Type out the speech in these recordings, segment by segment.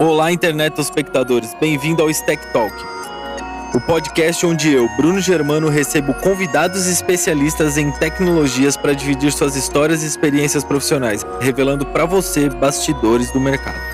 Olá, internet espectadores, bem-vindo ao Stack Talk, o podcast onde eu, Bruno Germano, recebo convidados especialistas em tecnologias para dividir suas histórias e experiências profissionais, revelando para você bastidores do mercado.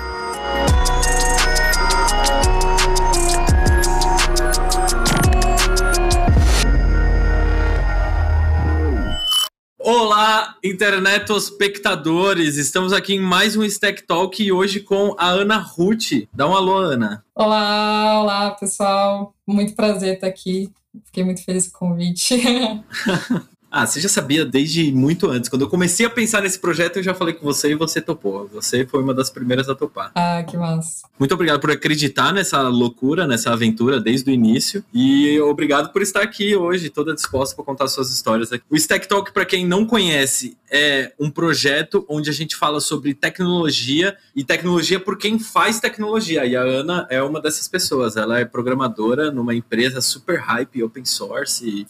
Internet espectadores! Estamos aqui em mais um Stack Talk e hoje com a Ana Ruth. Dá um alô, Ana. Olá, olá, pessoal. Muito prazer estar aqui. Fiquei muito feliz com o convite. Ah, você já sabia desde muito antes. Quando eu comecei a pensar nesse projeto, eu já falei com você e você topou. Você foi uma das primeiras a topar. Ah, que massa. Muito obrigado por acreditar nessa loucura, nessa aventura desde o início. E obrigado por estar aqui hoje, toda disposta para contar suas histórias aqui. O Stack Talk, para quem não conhece, é um projeto onde a gente fala sobre tecnologia e tecnologia por quem faz tecnologia. E a Ana é uma dessas pessoas. Ela é programadora numa empresa super hype, open source. e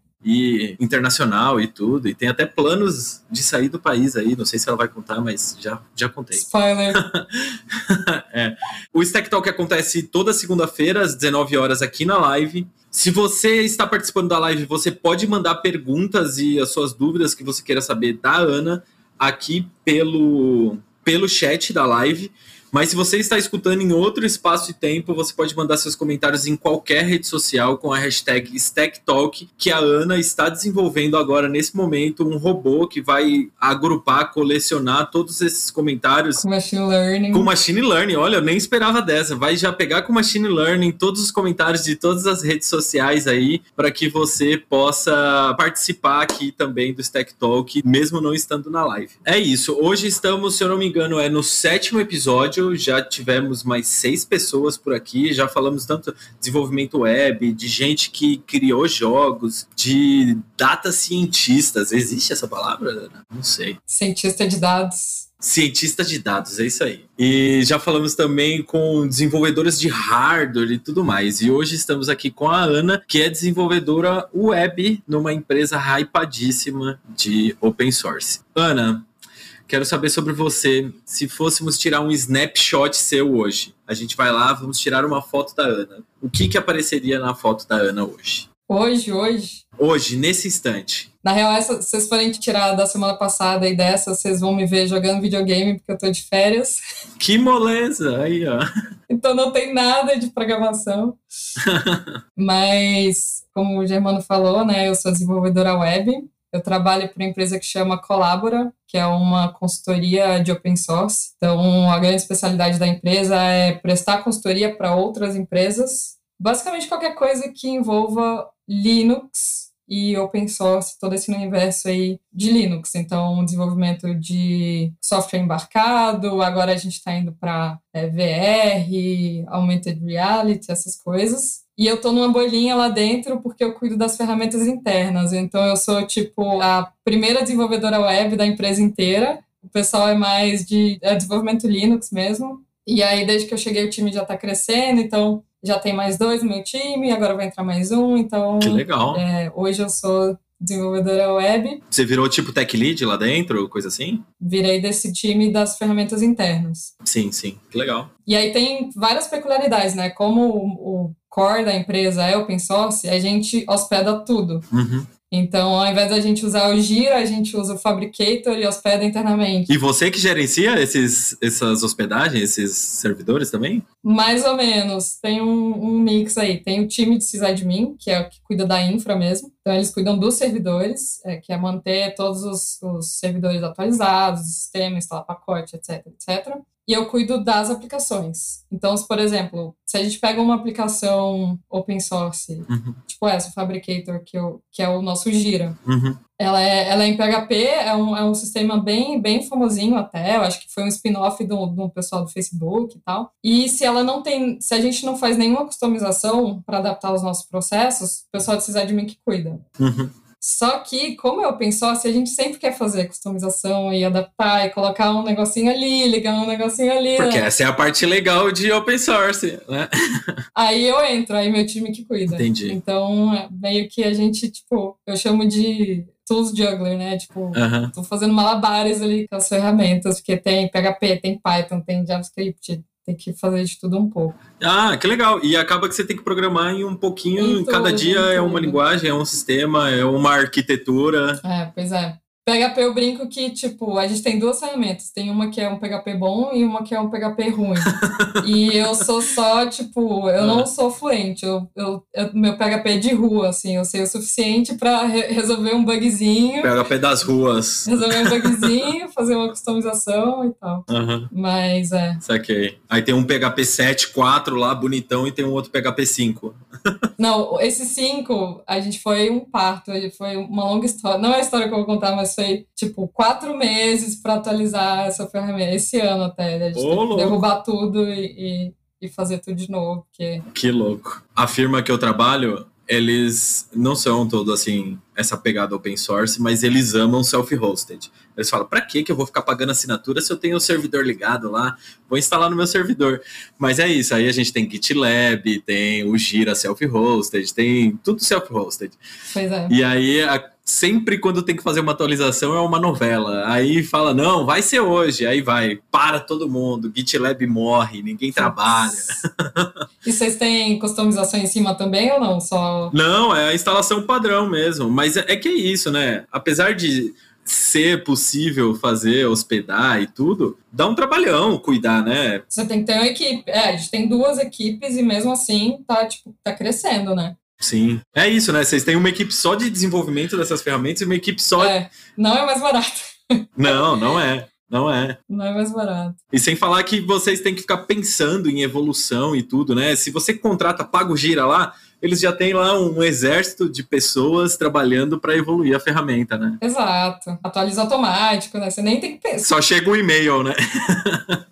internacional e tudo, e tem até planos de sair do país aí, não sei se ela vai contar, mas já, já contei. Spoiler! é. O Stack Talk acontece toda segunda-feira, às 19 horas, aqui na live. Se você está participando da live, você pode mandar perguntas e as suas dúvidas que você queira saber da Ana aqui pelo, pelo chat da live. Mas se você está escutando em outro espaço e tempo, você pode mandar seus comentários em qualquer rede social com a hashtag StackTalk, que a Ana está desenvolvendo agora, nesse momento, um robô que vai agrupar, colecionar todos esses comentários. Com Machine Learning. Com Machine Learning, olha, eu nem esperava dessa. Vai já pegar com Machine Learning todos os comentários de todas as redes sociais aí, para que você possa participar aqui também do Stack Talk, mesmo não estando na live. É isso. Hoje estamos, se eu não me engano, é no sétimo episódio episódio já tivemos mais seis pessoas por aqui, já falamos tanto desenvolvimento web, de gente que criou jogos, de data cientistas. Existe essa palavra? Não sei. Cientista de dados. Cientista de dados, é isso aí. E já falamos também com desenvolvedores de hardware e tudo mais. E hoje estamos aqui com a Ana, que é desenvolvedora web numa empresa hypadíssima de open source. Ana, Quero saber sobre você. Se fôssemos tirar um snapshot seu hoje, a gente vai lá, vamos tirar uma foto da Ana. O que que apareceria na foto da Ana hoje? Hoje, hoje? Hoje, nesse instante. Na real, essa, se vocês forem tirar da semana passada e dessa, vocês vão me ver jogando videogame porque eu tô de férias. Que moleza! Aí, ó. Então não tem nada de programação. Mas, como o Germano falou, né, eu sou desenvolvedora web. Eu trabalho para uma empresa que chama Colabora, que é uma consultoria de open source. Então, a grande especialidade da empresa é prestar consultoria para outras empresas. Basicamente, qualquer coisa que envolva Linux e open source, todo esse universo aí de Linux. Então, desenvolvimento de software embarcado, agora a gente está indo para é, VR, augmented reality, essas coisas. E eu tô numa bolinha lá dentro porque eu cuido das ferramentas internas. Então eu sou tipo a primeira desenvolvedora web da empresa inteira. O pessoal é mais de é desenvolvimento Linux mesmo. E aí desde que eu cheguei o time já tá crescendo, então já tem mais dois no meu time, agora vai entrar mais um. Então que legal. É, hoje eu sou desenvolvedora web. Você virou tipo tech lead lá dentro, coisa assim? Virei desse time das ferramentas internas. Sim, sim, que legal. E aí tem várias peculiaridades, né? Como o, o core da empresa é open source, a gente hospeda tudo. Uhum. Então, ao invés da gente usar o Gira, a gente usa o Fabricator e hospeda internamente. E você que gerencia esses, essas hospedagens, esses servidores também? Mais ou menos. Tem um, um mix aí. Tem o time de sysadmin, que é o que cuida da infra mesmo. Então, eles cuidam dos servidores, é, que é manter todos os, os servidores atualizados, sistema, instalar pacote, etc, etc e eu cuido das aplicações. Então, se, por exemplo, se a gente pega uma aplicação open source, uhum. tipo essa, o Fabricator, que, eu, que é o nosso Gira, uhum. ela, é, ela é em PHP, é um, é um sistema bem, bem famosinho até, eu acho que foi um spin-off do, do pessoal do Facebook e tal. E se ela não tem, se a gente não faz nenhuma customização para adaptar os nossos processos, o pessoal de sysadmin que cuida. Uhum. Só que, como é open source, a gente sempre quer fazer customização e adaptar e colocar um negocinho ali, ligar um negocinho ali. Porque né? essa é a parte legal de open source, né? Aí eu entro, aí meu time que cuida. Entendi. Então, meio que a gente, tipo, eu chamo de tools juggler, né? Tipo, uhum. tô fazendo malabares ali com as ferramentas, porque tem PHP, tem Python, tem JavaScript, Tem que fazer de tudo um pouco. Ah, que legal. E acaba que você tem que programar em um pouquinho, Em cada tudo, dia em é uma linguagem, é um sistema, é uma arquitetura. É, pois é. PHP eu brinco que, tipo, a gente tem duas ferramentas. Tem uma que é um PHP bom e uma que é um PHP ruim. e eu sou só, tipo, eu não sou fluente. Eu, eu, eu- meu PHP é de rua, assim. Eu sei o suficiente pra re- resolver um bugzinho. PHP das ruas. Resolver um bugzinho, fazer uma customização e tal. Aham, Mas, é. saquei. Aí tem um PHP 7.4 lá, bonitão, e tem um outro PHP 5. Não, esses cinco, a gente foi um parto, foi uma longa história. Não é a história que eu vou contar, mas foi tipo quatro meses para atualizar essa ferramenta. Esse ano até. Que louco. derrubar tudo e, e, e fazer tudo de novo. Porque... Que louco. A firma que eu trabalho, eles não são todo assim, essa pegada open source, mas eles amam self-hosted. Eles falam, pra que que eu vou ficar pagando assinatura se eu tenho o servidor ligado lá? Vou instalar no meu servidor. Mas é isso, aí a gente tem GitLab, tem o Gira self-hosted, tem tudo self-hosted. Pois é. E aí, a- sempre quando tem que fazer uma atualização é uma novela. Aí fala, não, vai ser hoje. Aí vai, para todo mundo, GitLab morre, ninguém trabalha. E vocês têm customização em cima também ou não? Só. Não, é a instalação padrão mesmo. Mas é, é que é isso, né? Apesar de ser possível fazer, hospedar e tudo, dá um trabalhão cuidar, né? Você tem que ter uma equipe. É, a gente tem duas equipes e mesmo assim tá, tipo, tá crescendo, né? Sim. É isso, né? Vocês têm uma equipe só de desenvolvimento dessas ferramentas e uma equipe só. É, não é mais barato. Não, não é. Não é. Não é mais barato. E sem falar que vocês têm que ficar pensando em evolução e tudo, né? Se você contrata Pago Gira lá, eles já têm lá um exército de pessoas trabalhando para evoluir a ferramenta, né? Exato. Atualiza automático, né? Você nem tem que pensar. Só chega um e-mail, né?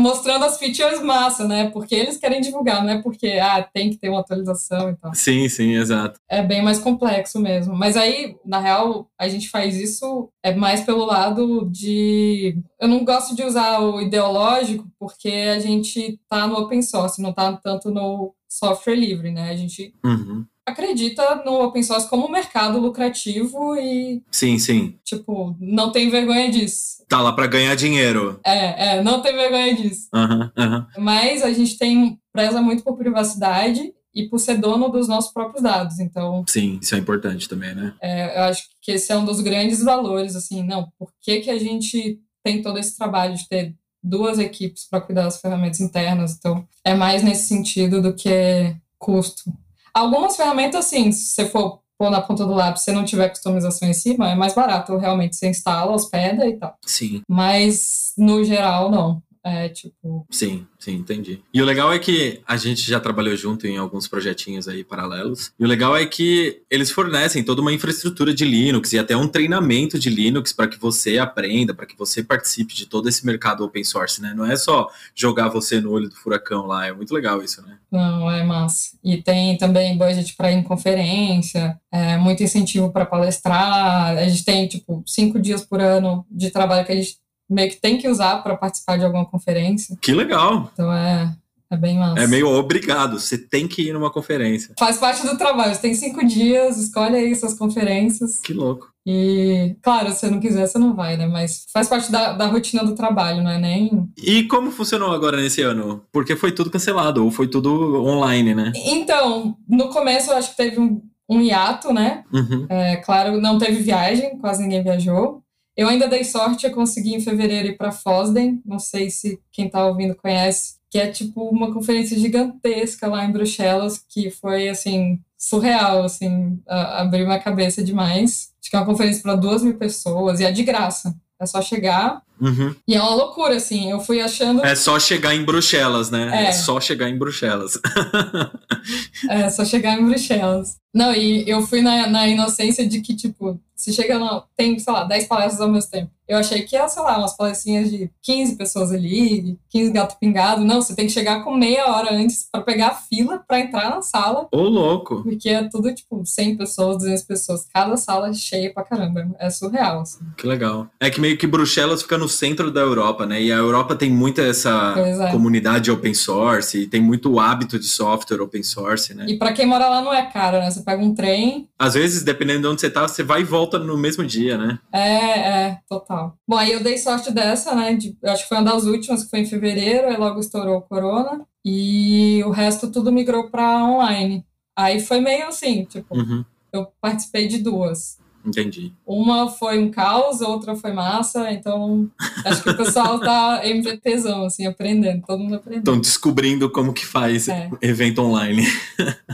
mostrando as features massa, né? Porque eles querem divulgar, não é porque ah, tem que ter uma atualização e tal. Sim, sim, exato. É bem mais complexo mesmo. Mas aí, na real, a gente faz isso é mais pelo lado de. Eu não gosto de usar o ideológico porque a gente tá no open source, não tá tanto no software livre, né? A gente Uhum. acredita no open source como um mercado lucrativo e, Sim, sim. tipo, não tem vergonha disso. Tá lá para ganhar dinheiro. É, é, não tem vergonha disso. Aham, aham. Mas a gente tem preza muito por privacidade e por ser dono dos nossos próprios dados. Então, Sim, isso é importante também, né? é, eu acho que esse é um dos grandes valores, assim, não, por que, que a gente tem todo esse trabalho de ter duas equipes para cuidar das ferramentas internas? Então, é mais nesse sentido do que custo. Algumas ferramentas, assim, se você for pôr na ponta do lápis, se não tiver customização em cima, é mais barato, realmente, você instala, hospeda e tal. Sim, Mas, no geral, não. É, tipo, sim, sim, entendi. E o legal é que a gente já trabalhou junto em alguns projetinhos aí paralelos. E o legal é que eles fornecem toda uma infraestrutura de Linux e até um treinamento de Linux para que você aprenda, para que você participe de todo esse mercado open source, né? Não é só jogar você no olho do furacão lá, é muito legal isso, né? Não, é massa. E tem também budget para ir em conferência, é, muito incentivo para palestrar. A gente tem, tipo, cinco dias por ano de trabalho que a gente meio que tem que usar para participar de alguma conferência. Que legal! Então é, é bem massa. É meio obrigado, você tem que ir numa conferência. Faz parte do trabalho. Você tem cinco dias, escolhe aí suas conferências. Que louco. E, claro, se você não quiser, você não vai, né? Mas faz parte da, da rotina do trabalho, não é nem. E como funcionou agora nesse ano? Porque foi tudo cancelado, ou foi tudo online, né? Então, no começo eu acho que teve um, um hiato, né? Uhum. É, claro, não teve viagem, quase ninguém viajou. Eu ainda dei sorte, eu consegui em fevereiro ir para Fosden, não sei se quem está ouvindo conhece, que é tipo uma conferência gigantesca lá em Bruxelas, que foi assim surreal, assim, abriu minha cabeça demais. Acho que é uma conferência para duas mil pessoas e é de graça. É só chegar. Uhum. E é uma loucura, assim. Eu fui achando. É só chegar em Bruxelas, né? É. É, só chegar em Bruxelas. É, só chegar em Bruxelas. Não, e eu fui na, na inocência de que, tipo, se chega lá, tem, sei lá, 10 palestras ao mesmo tempo. Eu achei que ia, sei lá, umas palestrinhas de 15 pessoas ali, 15 gato pingado. Não, você tem que chegar com meia hora antes para pegar a fila para entrar na sala, Ô, louco. porque é tudo, tipo, 100 pessoas, 200 pessoas. Cada sala cheia pra caramba. É surreal, assim. Que legal. É que meio que Bruxelas fica no centro da Europa, né? E a Europa tem muita essa é. comunidade open source e tem muito hábito de software open source, né? E para quem mora lá não é caro, né? Você pega um trem. Às vezes, dependendo de onde você tá, você vai e volta no mesmo dia, né? É, é, total. Bom, aí eu dei sorte dessa, né? De, acho que foi uma das últimas, que foi em fevereiro, aí logo estourou o corona. E o resto tudo migrou para online. Aí foi meio assim, tipo, Uhum, eu participei de duas. Entendi. Uma foi um caos, outra foi massa, então acho que o pessoal tá MVPzão, assim, aprendendo, todo mundo aprendendo. Estão descobrindo como que faz É. evento online.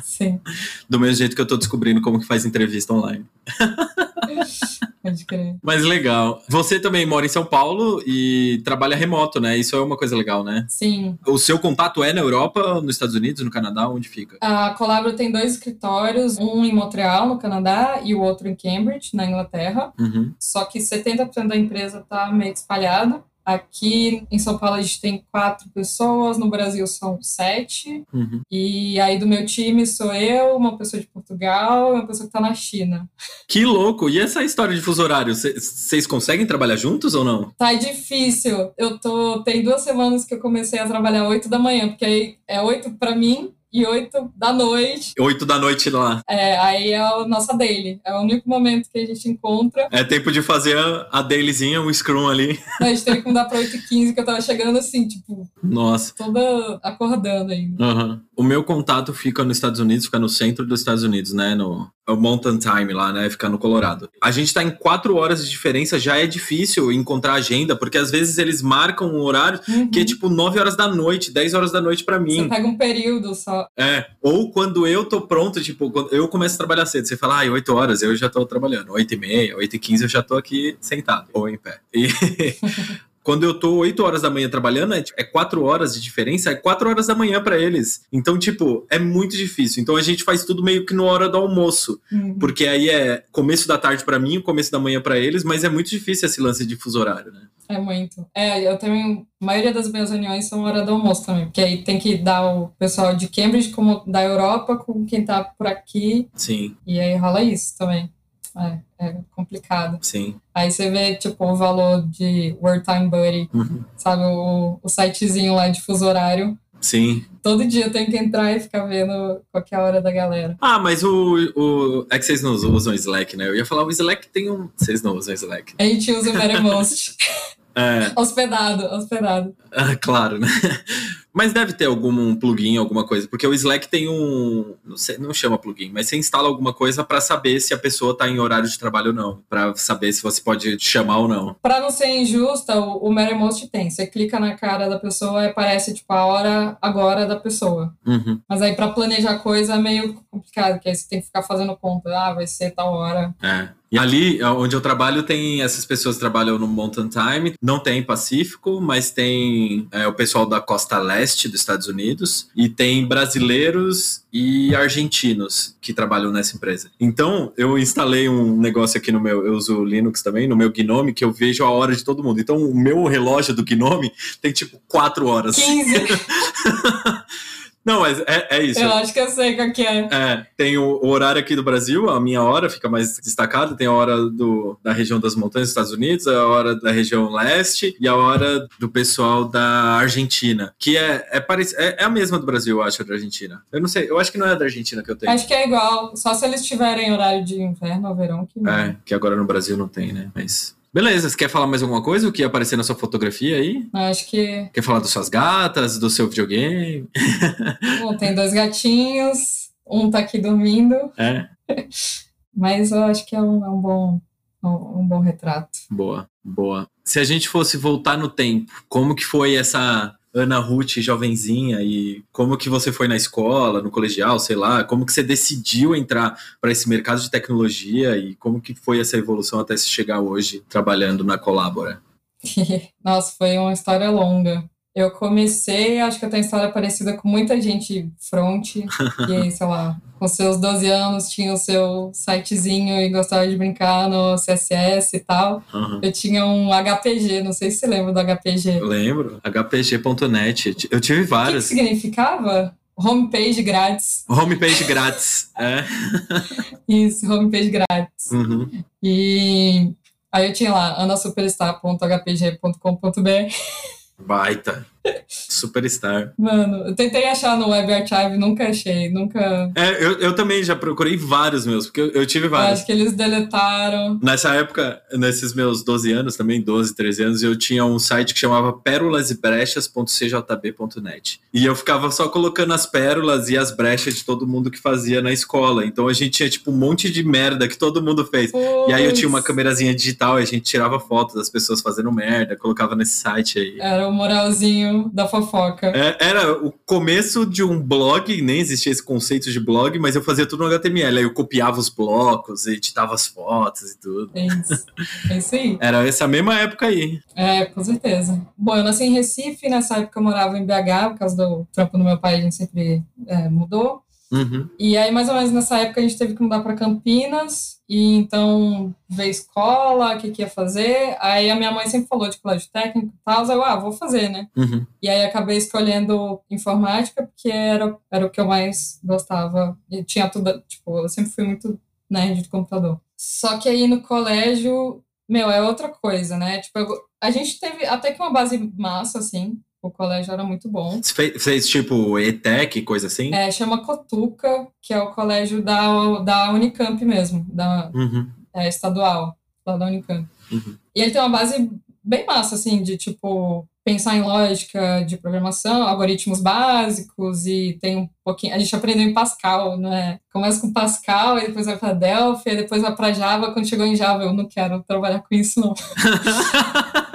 Sim, Do mesmo jeito que eu tô descobrindo como que faz entrevista online. pode crer. Mas legal. Você também mora em São Paulo e trabalha remoto, né? Isso é uma coisa legal, né? Sim, O seu contato é na Europa, nos Estados Unidos, no Canadá? Onde fica? a Colabro tem dois escritórios, um em Montreal, no Canadá, e o outro em Cambridge, na Inglaterra. Uhum. Só que 70% da empresa está meio espalhada. Aqui em São Paulo a gente tem quatro pessoas, no Brasil são sete. Uhum. E aí do meu time sou eu, uma pessoa de Portugal e uma pessoa que está na China. Que louco! E essa história de fuso horário? Vocês conseguem trabalhar juntos ou não? Tá difícil. Eu tô. Tem duas semanas que eu comecei a trabalhar 8 da manhã, porque aí é 8 para mim e 8 da noite. Oito da noite lá. É, aí é a nossa daily. É o único momento que a gente encontra. É tempo de fazer a, dailyzinha, um scrum ali. A gente teve que mudar pra 8 e 15 que eu tava chegando assim, tipo, Nossa. toda acordando ainda. Aham. O meu contato fica nos Estados Unidos, fica no centro dos Estados Unidos, né? No o Mountain Time lá, né? Fica no Colorado. A gente tá em quatro horas de diferença, já é difícil encontrar agenda, porque às vezes eles marcam um horário Uhum. que é tipo 9 horas da noite, 10 horas da noite pra Você mim. pega um período só. É. Ou quando eu tô pronto, tipo, quando eu começo a trabalhar cedo, você fala, ah, 8 horas, eu já tô trabalhando. 8 e meia, 8 e 15 eu já tô aqui sentado, ou em pé. E quando eu tô 8 horas da manhã trabalhando, é, é 4 horas de diferença, é 4 horas da manhã pra eles. Então, tipo, é muito difícil. Então a gente faz tudo meio que na hora do almoço. Uhum. Porque aí é começo da tarde pra mim, começo da manhã pra eles, mas é muito difícil esse lance de fuso horário, né? É muito. É, eu também. A maioria das minhas reuniões são hora do almoço também, porque aí tem que dar o pessoal de Cambridge como da Europa com quem tá por aqui, Sim, e aí rola isso também. É, é complicado. sim. Aí você vê, tipo, o valor de Word Time Buddy, Uhum. sabe, o, o sitezinho lá de fuso horário. Sim. Todo dia eu tenho que entrar e ficar vendo qualquer hora da galera. Ah, mas o, o. É que vocês não usam Slack, né? Eu ia falar, o Slack tem um. Vocês não usam Slack. A gente usa o Mattermost. É, hospedado, hospedado. ah, claro, né? Mas deve ter algum plugin, alguma coisa, porque o Slack tem um, não sei, não chama plugin, mas você instala alguma coisa pra saber se a pessoa tá em horário de trabalho ou não, Pra saber se você pode chamar ou não. Pra não ser injusta, o, o Mattermost tem. Você clica na cara da pessoa e aparece, tipo, a hora agora da pessoa. Uhum, Mas aí pra planejar coisa é meio complicado, porque aí você tem que ficar fazendo conta. Ah, vai ser tal hora. é. E ali, onde eu trabalho, tem essas pessoas que trabalham no Mountain Time. Não tem Pacífico, mas tem é, o pessoal da costa leste dos Estados Unidos. E tem brasileiros e argentinos que trabalham nessa empresa. Então, eu instalei um negócio aqui no meu... Eu uso Linux também, no meu Gnome, que eu vejo a hora de todo mundo. Então, o meu relógio do Gnome tem, tipo, quatro horas. 15! Não, mas é, é isso. eu acho que eu sei qual que é. É, tem o, o horário aqui do Brasil, a minha hora fica mais destacada, tem a hora do, da região das montanhas dos Estados Unidos, a hora da região leste e a hora do pessoal da Argentina, que é, é, parec- é, é a mesma do Brasil, eu acho, da Argentina. Eu não sei, eu acho que não é da Argentina que eu tenho. Acho que é igual. Só se eles tiverem horário de inverno ou verão que É, que agora no Brasil não tem, né? Mas. Beleza, você quer falar mais alguma coisa? O que aparecer na sua fotografia aí? Acho que Quer falar das suas gatas, do seu videogame? bom, tem dois gatinhos, um tá aqui dormindo, É, mas eu acho que é um, é um bom um, um bom retrato. Boa, boa. Se a gente fosse voltar no tempo, como que foi essa Ana Ruth jovenzinha e como que você foi na escola, no colegial, sei lá, como que você decidiu entrar para esse mercado de tecnologia e como que foi essa evolução até se chegar hoje trabalhando na Colabora? Nossa, foi uma história longa. Eu comecei, acho que eu tenho história parecida com muita gente front, que, sei lá, com seus 12 anos tinha o seu sitezinho e gostava de brincar no CSS e tal. Aham. Eu tinha um HPG, não sei se você lembra do HPG. Lembro, hpg.net, eu tive O que, que significava? Homepage grátis. Homepage grátis, é. Isso, homepage grátis. Uhum. E Aí eu tinha lá anasuperstar.hpg.com.br. Baita. Superstar. Mano, eu tentei achar no Web Archive, nunca achei, nunca. É, eu, eu também já procurei vários meus, porque eu, eu tive vários. Acho que eles deletaram. Nessa época, nesses meus 12 anos, também 12, 13 anos, eu tinha um site que chamava pérolasebrechas.cjb.net. E eu ficava só colocando as pérolas e as brechas de todo mundo que fazia na escola. Então a gente tinha, tipo, um monte de merda que todo mundo fez. Puts. E aí eu tinha uma câmerazinha digital e a gente tirava fotos das pessoas fazendo merda, colocava nesse site aí. Era o moralzinho da fofoca. É, era o começo de um blog, nem existia esse conceito de blog, mas eu fazia tudo no HTML. Aí eu copiava os blocos, editava as fotos e tudo. É isso. É isso aí. Era essa mesma época aí. É, com certeza. Bom, eu nasci em Recife, nessa época eu morava em BH, por causa do trampo do meu pai, a gente sempre é, mudou. Uhum. E aí, mais ou menos nessa época, a gente teve que mudar para Campinas, e então ver escola, o que, que ia fazer. Aí a minha mãe sempre falou de colégio técnico e tal, eu, ah, vou fazer, né? Uhum. E aí acabei escolhendo informática, porque era, era o que eu mais gostava. E tinha tudo, tipo, eu sempre fui muito nerd de computador. Só que aí no colégio, meu, é outra coisa, né? Tipo, eu- a gente teve até que uma base massa, assim. O colégio era muito bom. Você fez, fez tipo ETEC, coisa assim? É, chama Cotuca, que é o colégio da, da Unicamp mesmo, da Uhum. é, estadual, lá da Unicamp. Uhum. E ele tem uma base bem massa, assim, de tipo pensar em lógica de programação, algoritmos básicos e tem um pouquinho. A gente aprendeu em Pascal, né? Começa com Pascal, e depois vai para Delphi, e depois vai para Java. Quando chegou em Java, eu não quero trabalhar com isso, não.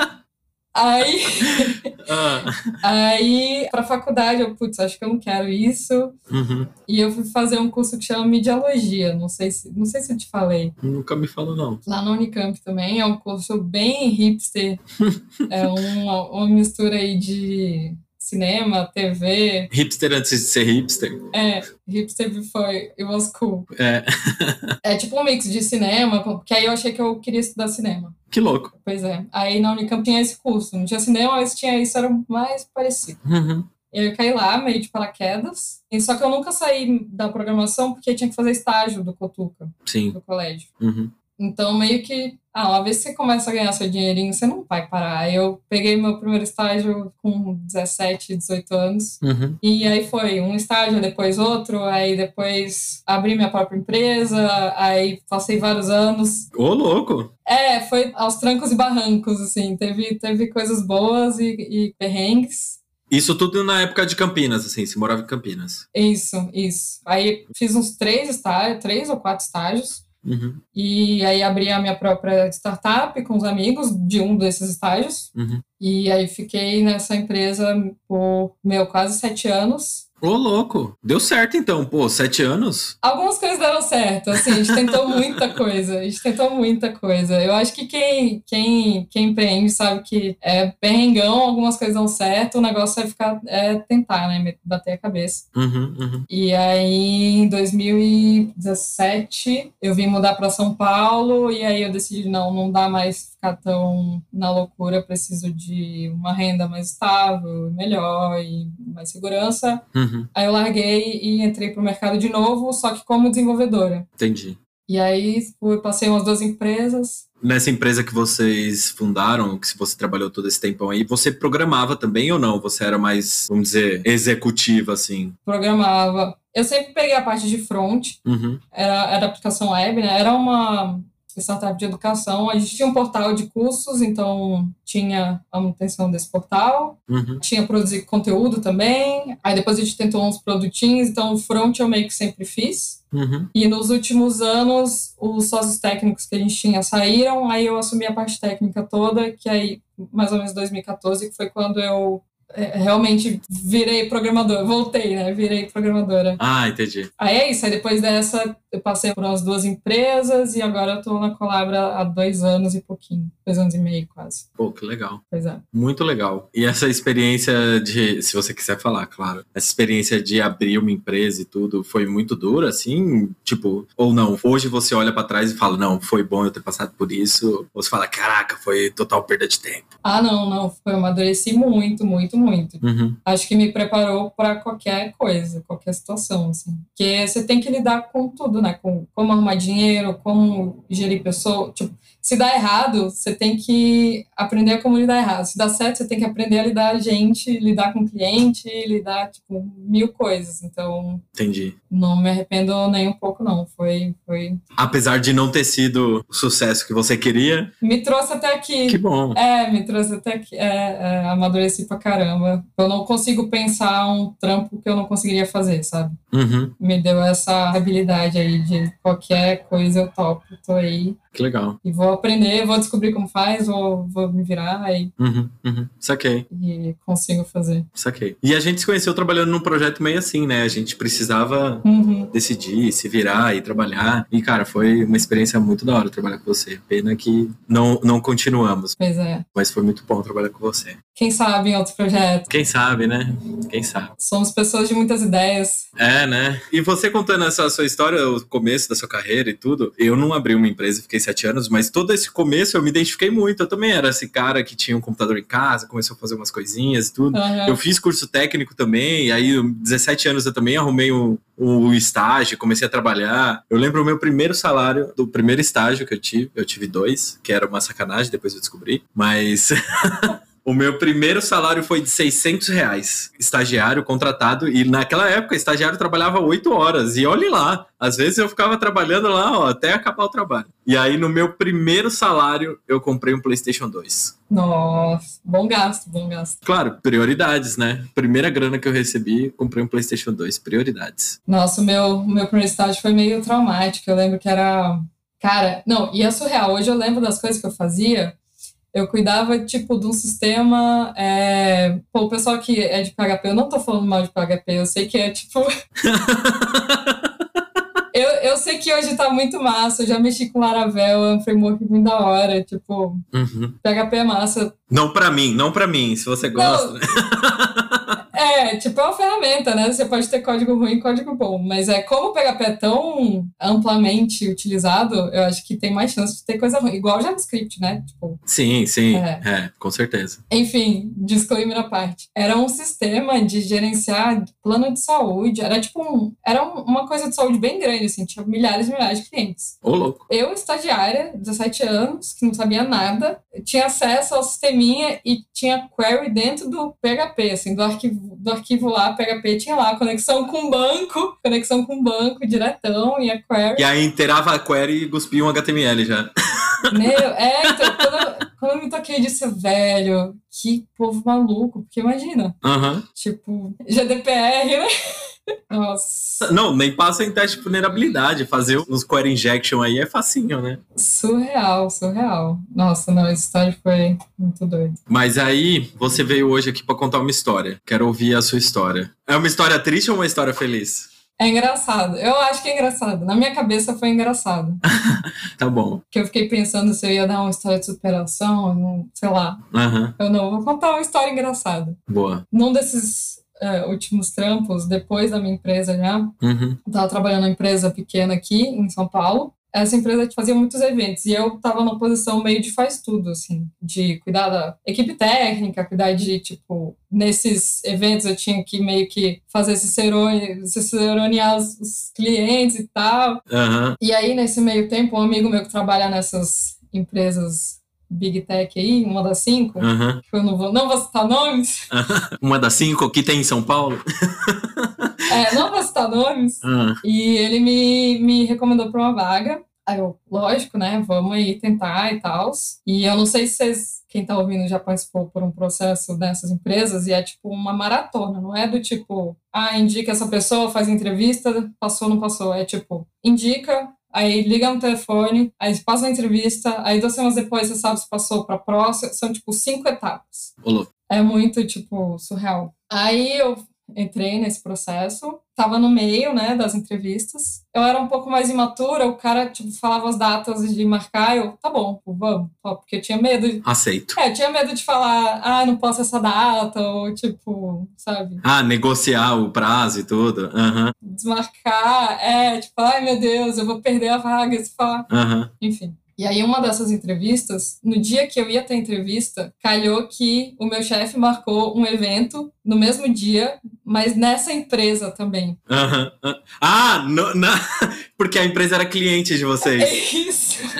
Aí, Ah, aí para faculdade, eu, putz, acho que eu não quero isso. uhum. E eu fui fazer um curso que chama Mediologia, não sei se, não sei se eu te falei. Nunca me falou, não. Lá na Unicamp também, é um curso bem hipster. é uma, uma mistura aí de cinema, TV. Hipster antes de ser hipster. É, hipster before it was cool. É. É tipo um mix de cinema, porque aí eu achei que eu queria estudar cinema. Que louco. Pois é. Aí na Unicamp tinha esse curso. Não tinha cinema, mas tinha isso, era mais parecido. Uhum. E aí eu caí lá, meio de paraquedas. E só que eu nunca saí da programação porque tinha que fazer estágio do Cotuca, Sim. do colégio. Uhum. Então, meio que, ah, uma vez que você começa a ganhar seu dinheirinho, você não vai parar. Eu peguei meu primeiro estágio com 17, 18 anos. Uhum. E aí foi um estágio, depois outro, aí depois abri minha própria empresa, aí passei vários anos. Ô, louco. É, foi aos trancos e barrancos, assim. Teve, teve coisas boas e, e perrengues. Isso tudo na época de Campinas, assim, você morava em Campinas. Isso, isso. Aí fiz uns três estágios, três ou quatro estágios. Uhum. E aí abri a minha própria startup com os amigos de um desses estágios. Uhum. E aí fiquei nessa empresa por, meu, quase sete anos. Ô, louco. Deu certo, então. Pô, sete anos? Algumas coisas deram certo, assim, a gente tentou muita coisa, a gente tentou muita coisa. Eu acho que quem, quem, quem empreende sabe que é perrengão, algumas coisas dão certo, o negócio é ficar, é tentar, né, bater a cabeça. Uhum, uhum. E aí, em 2017, eu vim mudar para São Paulo e aí eu decidi, não, não dá mais ficar tão na loucura, preciso de uma renda mais estável, melhor e mais segurança. Uhum. Aí eu larguei e entrei para o mercado de novo, só que como desenvolvedora. Entendi. E aí fui- passei umas duas empresas. Nessa empresa que vocês fundaram, que você trabalhou todo esse tempão aí, você programava também ou não? Você era mais, vamos dizer, executiva, assim? Programava. Eu sempre peguei a parte de front, Uhum. era, era aplicação web, né? Era uma startup de educação. A gente tinha um portal de cursos, então tinha a manutenção desse portal. Uhum. Tinha produzir conteúdo também. Aí depois a gente tentou uns produtinhos, então o front eu meio que sempre fiz. Uhum. E nos últimos anos, os sócios técnicos que a gente tinha saíram, aí eu assumi a parte técnica toda, que aí, mais ou menos 2014, que foi quando eu é, realmente virei programadora. Voltei, né? Virei programadora. Ah, entendi. Aí é isso, aí depois dessa eu passei por umas duas empresas e agora eu tô na Colabra há dois anos e pouquinho. Dois anos e meio, quase. Pô, que legal. Pois é. Muito legal. E essa experiência de, se você quiser falar, claro, essa experiência de abrir uma empresa e tudo foi muito dura, assim? Tipo, ou não? Hoje você olha pra trás e fala, não, foi bom eu ter passado por isso. Ou você fala, caraca, foi total perda de tempo. Ah, não, não. Foi, eu amadureci muito, muito, muito. Uhum. Acho que me preparou para qualquer coisa, qualquer situação, assim. Porque você tem que lidar com tudo, né? Com como arrumar dinheiro, como gerir pessoa. Tipo, se dá errado, você tem que aprender a como lidar errado. Se dá certo, você tem que aprender a lidar a gente, lidar com o cliente, lidar, tipo, mil coisas. Então. Entendi. Não me arrependo nem um pouco, não. Foi. foi... Apesar de não ter sido o sucesso que você queria. Me trouxe até aqui. Que bom. É, me trouxe até aqui. É, é, amadureci pra caramba. Eu não consigo pensar um trampo que eu não conseguiria fazer, sabe? Uhum. Me deu essa habilidade aí de qualquer coisa eu topo. Tô aí. Que legal. E vou aprender, vou descobrir como faz, vou, vou me virar e, Uhum, uhum. Saquei, e consigo fazer. saquei. E a gente se conheceu trabalhando num projeto meio assim, né? A gente precisava Uhum. decidir, se virar e trabalhar. E, cara, foi uma experiência muito da hora trabalhar com você. Pena que não, não continuamos, Pois é. mas foi muito bom trabalhar com você. Quem sabe em outro projeto. Quem sabe, né? Quem sabe. Somos pessoas de muitas ideias. É, né? E você contando essa sua história, o começo da sua carreira e tudo, eu não abri uma empresa, fiquei sete anos, mas todo esse começo eu me identifiquei muito. Eu também era esse cara que tinha um computador em casa, começou a fazer umas coisinhas e tudo. Aham. Eu fiz curso técnico também, aí, 17 anos eu também arrumei um, um estágio, comecei a trabalhar. Eu lembro o meu primeiro salário do primeiro estágio que eu tive, eu tive dois, que era uma sacanagem, depois eu descobri, mas. O meu primeiro salário foi de 600 reais, estagiário contratado, e naquela época, estagiário trabalhava 8 horas, e olhe lá, às vezes eu ficava trabalhando lá ó, até acabar o trabalho. E aí, no meu primeiro salário, eu comprei um PlayStation 2. Nossa, bom gasto, bom gasto. Claro, prioridades, né? Primeira grana que eu recebi, comprei um PlayStation 2. Prioridades. Nossa, o meu, meu primeiro estágio foi meio traumático. Eu lembro que era. Cara, não, e é surreal. Hoje eu lembro das coisas que eu fazia. Eu cuidava, tipo, de um sistema. É... Pô, o pessoal que é de PHP, eu não tô falando mal de PHP, eu sei que é tipo. eu, eu sei que hoje tá muito massa, eu já mexi com Laravel, é um framework muito da hora. Tipo, Uhum. PHP é massa. Não pra mim, não pra mim. Se você gosta, né? É, tipo, é uma ferramenta, né? Você pode ter código ruim e código bom, mas é como o PHP é tão amplamente utilizado, eu acho que tem mais chance de ter coisa ruim. Igual o JavaScript, né? Tipo, Sim, sim. É. É. com certeza. enfim, disclaimer à parte. Era um sistema de gerenciar plano de saúde, era tipo um, era um- uma coisa de saúde bem grande, assim, tinha milhares e milhares de clientes. Ô, louco. Eu, estagiária, 17 anos, que não sabia nada, tinha acesso ao sisteminha e tinha query dentro do PHP, assim, do arquivo, do arquivo lá, PHP tinha lá, conexão com banco, conexão com banco diretão e a query. E aí inteirava a query e cuspia um HTML já. Meu, é, então, quando, eu- quando eu me toquei disso, velho, que povo maluco, porque imagina, tipo, GDPR, né? Nossa, Não, nem passa em teste de vulnerabilidade. Fazer uns query injection aí é facinho, né? surreal, surreal. Nossa, não, essa história foi muito doida. Mas aí, você veio hoje aqui pra contar uma história. Quero ouvir a sua história. É uma história triste ou uma história feliz? É engraçado. Eu acho que é engraçado. Na minha cabeça foi engraçado. Tá bom. Porque eu fiquei pensando se eu ia dar uma história de superação, sei lá. Aham. Eu não, vou contar uma história engraçada. Boa. Num desses é, últimos trampos, depois da minha empresa já, Uhum. eu tava trabalhando numa empresa pequena aqui em São Paulo. Essa empresa fazia muitos eventos e eu tava numa posição meio de faz tudo, assim, de cuidar da equipe técnica, cuidar de, tipo, nesses eventos eu tinha que meio que fazer cicerone, ciceronear os, os clientes e tal. Aham. E aí, nesse meio tempo, um amigo meu que trabalha nessas empresas Big Tech aí, uma das cinco, que eu não vou, não vou citar nomes, Uma das cinco que tem em São Paulo? é, não vou citar nomes, Ah, E ele me, me recomendou para uma vaga. Aí eu, lógico, né? Vamos aí tentar e tal. E eu não sei se vocês, quem tá ouvindo já participou por um processo dessas empresas e é tipo uma maratona, não é do tipo, ah, indica essa pessoa, faz entrevista, passou, não passou. É tipo, indica, aí liga no telefone, aí passa a entrevista, aí duas semanas depois você sabe se passou para próxima. São tipo cinco etapas. É muito, tipo, surreal. Aí eu entrei nesse processo, tava no meio, né, das entrevistas. Eu era um pouco mais imatura, o cara, tipo, falava as datas de marcar, eu, tá bom, vamos, porque eu tinha medo. de- Aceito. É, eu tinha medo de falar, ah, não posso essa data, ou tipo, sabe, Ah, negociar o prazo e tudo. Aham. desmarcar, é, tipo, ai meu Deus, eu vou perder a vaga se falar. Aham. Enfim. E aí, uma dessas entrevistas, no dia que eu ia ter entrevista, calhou que o meu chefe marcou um evento no mesmo dia, mas nessa empresa também. Ah, no- na... porque a empresa era cliente de É vocês. isso.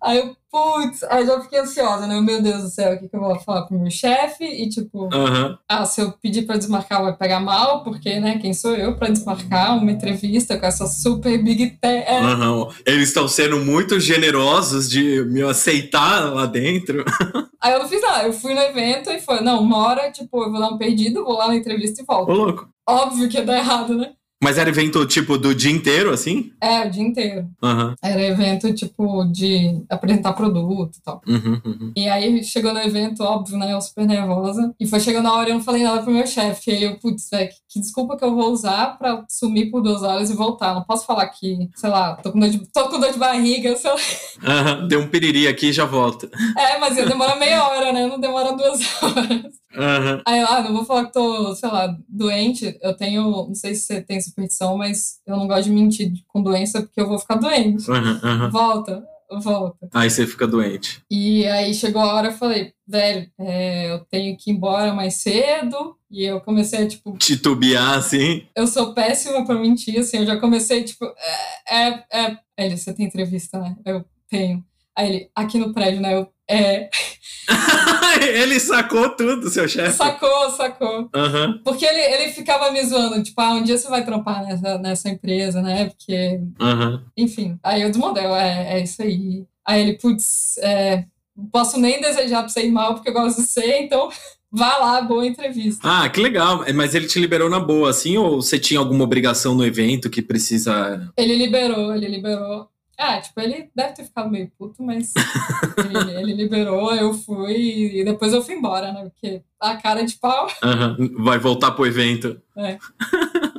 Aí eu, putz, aí já fiquei ansiosa, né? Meu Deus do céu, o que, que eu vou falar pro meu chefe? E tipo, Aham. ah, se eu pedir pra desmarcar vai pegar mal, porque, né, quem sou eu pra desmarcar uma entrevista com essa super big tech? Aham. Eles estão sendo muito generosos de me aceitar lá dentro. Aí eu não fiz nada, eu fui no evento e foi, não, uma hora, tipo, eu vou dar um perdido, vou lá na entrevista e Ô, volto. louco. Óbvio que ia dar errado, né? Mas era evento, tipo, do dia inteiro, assim? É, o dia inteiro. Aham. Era evento, tipo, de apresentar produto e tal. Uhum, uhum. E aí chegou no evento, óbvio, né? Eu super nervosa. E foi chegando a hora e eu não falei nada pro meu chefe. E aí eu, putz, velho, que desculpa que eu vou usar pra sumir por duas horas e voltar. Não posso falar que, sei lá, tô com dor de, tô com dor de barriga, sei lá. Aham. Deu um piriri aqui e já volta. É, mas ia demorar meia hora, né? Não demora duas horas. Aham. Aí, ah, não vou falar que tô, sei lá, doente. Eu tenho, não sei se você tem superstição, mas eu não gosto de mentir com doença porque eu vou ficar doente. Aham, aham. Volta, volta. Aí você fica doente. E aí chegou a hora, eu falei, velho, é, eu tenho que ir embora mais cedo. E eu comecei a, tipo, Titubear, assim. eu sou péssima pra mentir, assim, eu já comecei, tipo, é, é, é. Ele, você tem entrevista, né? Eu tenho. Aí ele, aqui no prédio, né? Eu, é. Ele sacou tudo, seu chefe. Sacou, sacou. Aham, Porque ele, ele ficava me zoando, tipo, ah, um dia você vai trampar nessa, nessa empresa, né? Porque, aham. enfim. Aí eu desmodei, é, é isso aí. Aí ele, putz, é, não posso nem desejar pra você ir mal, porque eu gosto de você, então vá lá, boa entrevista. Ah, que legal. Mas ele te liberou na boa, assim? Ou você tinha alguma obrigação no evento que precisa. Ele liberou, ele liberou. Ah, tipo, ele deve ter ficado meio puto, mas ele, ele liberou, eu fui e depois eu fui embora, né? Porque a cara de pau. Aham, Vai voltar pro evento.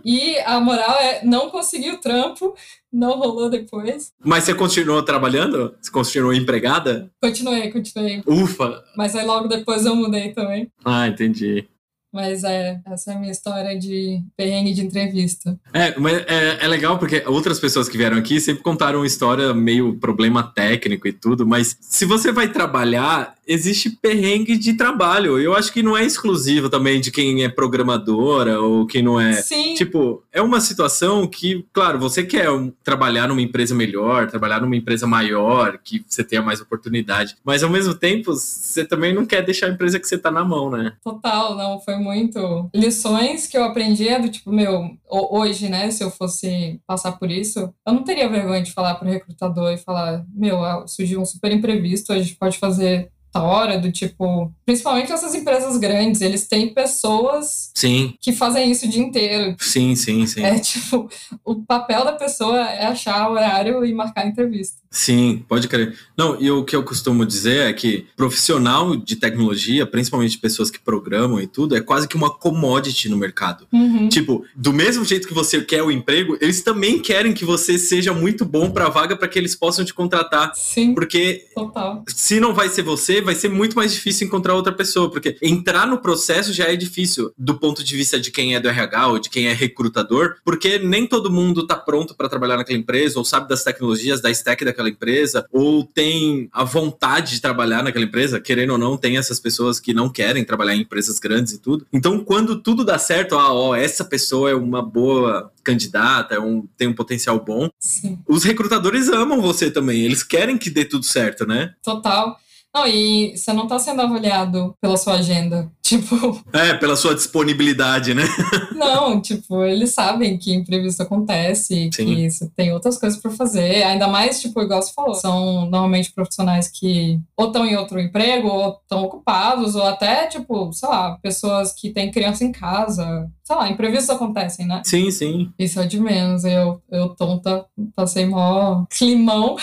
E a moral é, não consegui o trampo, não rolou depois. Mas você continuou trabalhando? Você continuou empregada? Continuei, continuei. Ufa! Mas aí logo depois eu mudei também. Ah, entendi. Mas é, essa é a minha história de perrengue de entrevista. É, mas é, é legal porque outras pessoas que vieram aqui sempre contaram uma história meio problema técnico e tudo, mas se você vai trabalhar, existe perrengue de trabalho. Eu acho que não é exclusivo também de quem é programadora ou quem não é. Sim, Tipo, é uma situação que, claro, você quer trabalhar numa empresa melhor, trabalhar numa empresa maior, que você tenha mais oportunidade, mas ao mesmo tempo, você também não quer deixar a empresa que você tá na mão, né? total, não, foi muito. Lições que eu aprendi é do tipo, meu, ho- hoje, né, se eu fosse passar por isso, eu não teria vergonha de falar pro recrutador e falar, meu, surgiu um super imprevisto, a gente pode fazer hora, do tipo, principalmente essas empresas grandes, eles têm pessoas Sim, que fazem isso o dia inteiro. sim, sim, sim. É tipo, o papel da pessoa é achar o horário e marcar a entrevista. Sim, pode crer. Não, e o que eu costumo dizer é que profissional de tecnologia, principalmente pessoas que programam e tudo, é quase que uma commodity no mercado. Uhum. Tipo, do mesmo jeito que você quer o emprego, eles também querem que você seja muito bom para a vaga para que eles possam te contratar. Sim, Porque total. se não vai ser você, vai ser muito mais difícil encontrar outra pessoa. Porque entrar no processo já é difícil do ponto de vista de quem é do RH ou de quem é recrutador, porque nem todo mundo tá pronto para trabalhar naquela empresa, ou sabe das tecnologias, da stack daquela empresa, ou tem a vontade de trabalhar naquela empresa. Querendo ou não, tem essas pessoas que não querem trabalhar em empresas grandes e tudo. Então, quando tudo dá certo, ah, ó, essa pessoa é uma boa candidata, é um, tem um potencial bom. Sim. Os recrutadores amam você também, eles querem que dê tudo certo, né? Total. Não, e você não tá sendo avaliado pela sua agenda. Tipo, É, pela sua disponibilidade, né? não, tipo, eles sabem que imprevisto acontece, Sim. que você tem outras coisas pra fazer. Ainda mais, tipo, igual você falou, são normalmente profissionais que ou estão em outro emprego, ou estão ocupados, ou até, tipo, sei lá, pessoas que têm criança em casa. Sei lá, imprevistos acontecem, né? Sim, sim. Isso é de menos. Eu, eu tonta, passei mó climão.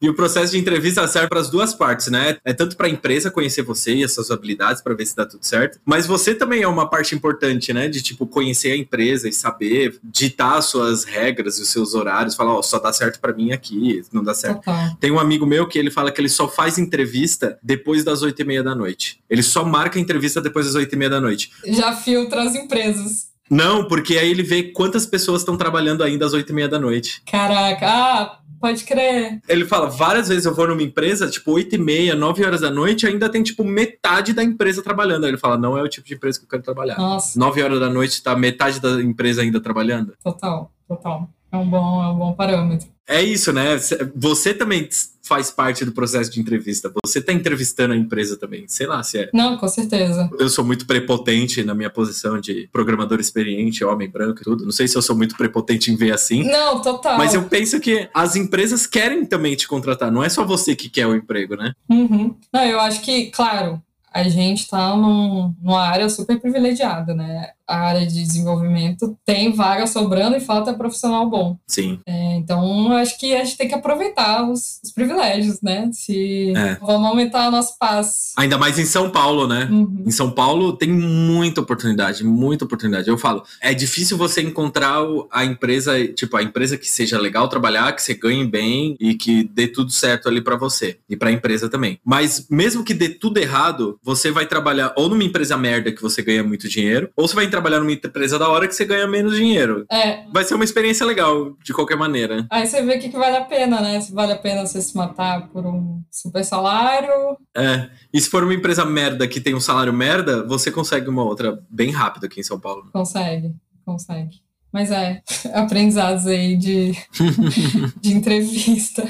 E o processo de entrevista serve para as duas partes, né? É tanto para a empresa conhecer você e as suas habilidades para ver se dá tudo certo, mas você também é uma parte importante, né? De tipo conhecer a empresa e saber ditar as suas regras e os seus horários, falar, ó, só dá certo para mim aqui, não dá certo. Total. Tem um amigo meu que ele fala que ele só faz entrevista depois das oito e meia da noite. Ele só marca a entrevista depois das oito e meia da noite. Já filtra as empresas. Não, porque aí ele vê quantas pessoas estão trabalhando ainda às oito e meia da noite. Caraca, ah, pode crer. Ele fala, várias vezes eu vou numa empresa, tipo, 8 e meia, 9 horas da noite, ainda tem, tipo, metade da empresa trabalhando. Aí ele fala, não é o tipo de empresa que eu quero trabalhar. Nossa, 9 horas da noite, tá metade da empresa ainda trabalhando. total, total. É um bom, é um bom parâmetro. É isso, né? Você também faz parte do processo de entrevista. Você está entrevistando a empresa também. Sei lá se é. Não, com certeza. Eu sou muito prepotente na minha posição de programador experiente, homem branco e tudo. Não sei se eu sou muito prepotente em ver assim. Não, total. Mas eu penso que as empresas querem também te contratar. Não é só você que quer o emprego, né? Uhum. Não, eu acho que, claro, a gente está num, numa área super privilegiada, né? A área de desenvolvimento tem vaga sobrando e falta profissional bom. Sim. É, então, acho que a gente tem que aproveitar os, os privilégios, né? Se é. vamos aumentar o nosso passo. Ainda mais em São Paulo, né? Uhum. Em São Paulo tem muita oportunidade, muita oportunidade. Eu falo, é difícil você encontrar a empresa, tipo, a empresa que seja legal trabalhar, que você ganhe bem e que dê tudo certo ali para você e para a empresa também. Mas mesmo que dê tudo errado, você vai trabalhar ou numa empresa merda que você ganha muito dinheiro, ou você vai trabalhar numa empresa da hora que você ganha menos dinheiro. É. Vai ser uma experiência legal, de qualquer maneira. Aí você vê o que, que vale a pena, né? Se vale a pena você se matar por um super salário. É. E se for uma empresa merda que tem um salário merda, você consegue uma outra bem rápido aqui em São Paulo. Consegue, consegue. Mas é, aprendizados aí de, de entrevista.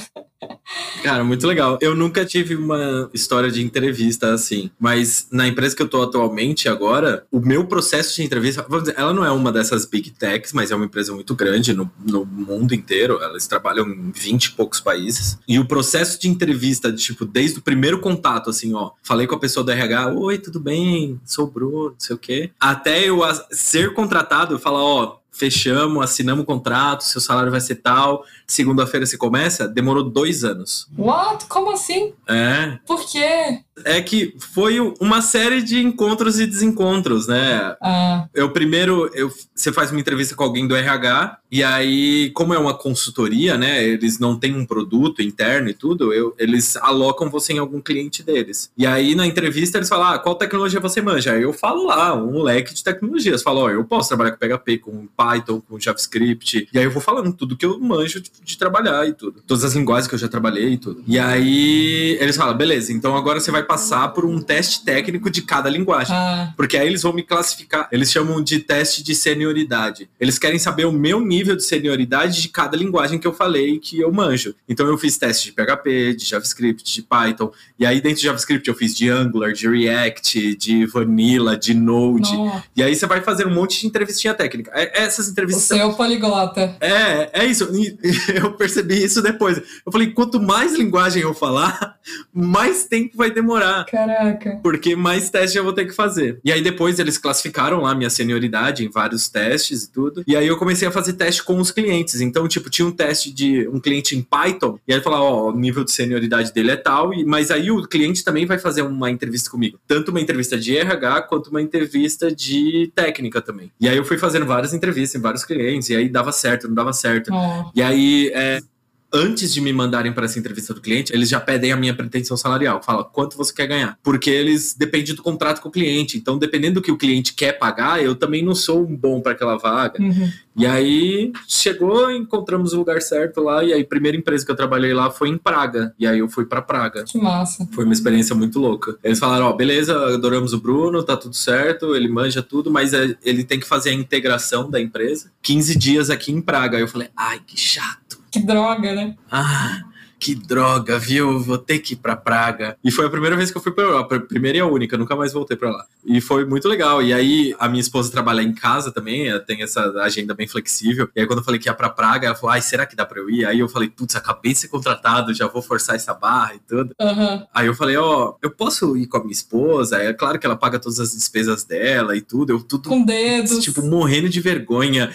Cara, muito legal. Eu nunca tive uma história de entrevista assim, mas na empresa que eu tô atualmente agora, o meu processo de entrevista, vamos dizer, ela não é uma dessas big techs, mas é uma empresa muito grande no, no mundo inteiro. Elas trabalham em 20 e poucos países. E o processo de entrevista, tipo, desde o primeiro contato, assim, ó, falei com a pessoa do RH, oi, tudo bem? Sou o Bruno, não sei o quê. Até eu ser contratado, falar, ó, fechamos, assinamos o contrato, seu salário vai ser tal, segunda-feira você começa, demorou dois anos. What? Como assim? É. Por quê? É que foi uma série de encontros e desencontros, né? Ah. Eu primeiro, eu, você faz uma entrevista com alguém do RH, e aí, como é uma consultoria, né? Eles não têm um produto interno e tudo, eu, eles alocam você em algum cliente deles. E aí, na entrevista, eles falam: ah, qual tecnologia você manja? Aí eu falo lá, um leque de tecnologias. Falo, ó, oh, eu posso trabalhar com PHP, com Python, com JavaScript. E aí eu vou falando tudo que eu manjo de, de trabalhar e tudo. Todas as linguagens que eu já trabalhei e tudo. E aí eles falam, beleza, então agora você vai passar por um teste técnico de cada linguagem. Ah. Porque aí eles vão me classificar. Eles chamam de teste de senioridade. Eles querem saber o meu nível de senioridade de cada linguagem que eu falei que eu manjo. Então eu fiz teste de PHP, de JavaScript, de Python. E aí dentro de JavaScript eu fiz de Angular, de React, de Vanilla, de Node. Nossa. E aí você vai fazer um monte de entrevistinha técnica. É, essas entrevistas. O seu poliglota. É, é isso. Eu percebi isso depois. Eu falei, quanto mais linguagem eu falar, mais tempo vai demorar. Caraca. Porque mais testes eu vou ter que fazer. E aí depois eles classificaram lá minha senioridade em vários testes e tudo. E aí eu comecei a fazer teste com os clientes. Então, tipo, tinha um teste de um cliente em Python. E aí ele falou, ó, o nível de senioridade dele é tal. E, mas aí o cliente também vai fazer uma entrevista comigo. Tanto uma entrevista de RH quanto uma entrevista de técnica também. E aí eu fui fazendo várias entrevistas em vários clientes. E aí dava certo, não dava certo. Oh. E aí, é, antes de me mandarem para essa entrevista do cliente, eles já pedem a minha pretensão salarial. Fala quanto você quer ganhar. Porque eles dependem do contrato com o cliente. Então, dependendo do que o cliente quer pagar, eu também não sou um bom para aquela vaga. Uhum. E aí chegou, encontramos o lugar certo lá. E aí, a primeira empresa que eu trabalhei lá foi em Praga. E aí eu fui para Praga. Que massa. Foi uma experiência muito louca. Eles falaram: Ó, oh, beleza, adoramos o Bruno, tá tudo certo, ele manja tudo, mas é, ele tem que fazer a integração da empresa. 15 dias aqui em Praga. Aí eu falei: ai, que chato. Que droga, né? Ah, que droga, viu? Vou ter que ir pra Praga. E foi a primeira vez que eu fui pra Europa. Primeira e a única, nunca mais voltei pra lá. E foi muito legal. E aí, a minha esposa trabalha em casa também, tem essa agenda bem flexível. E aí, quando eu falei que ia pra Praga, ela falou: ai, será que dá pra eu ir? Aí eu falei: putz, acabei de ser contratado, já vou forçar essa barra e tudo. Uhum. Aí eu falei: ó, oh, eu posso ir com a minha esposa? É claro que ela paga todas as despesas dela e tudo. Eu tudo. Com dedos. Tipo, morrendo de vergonha.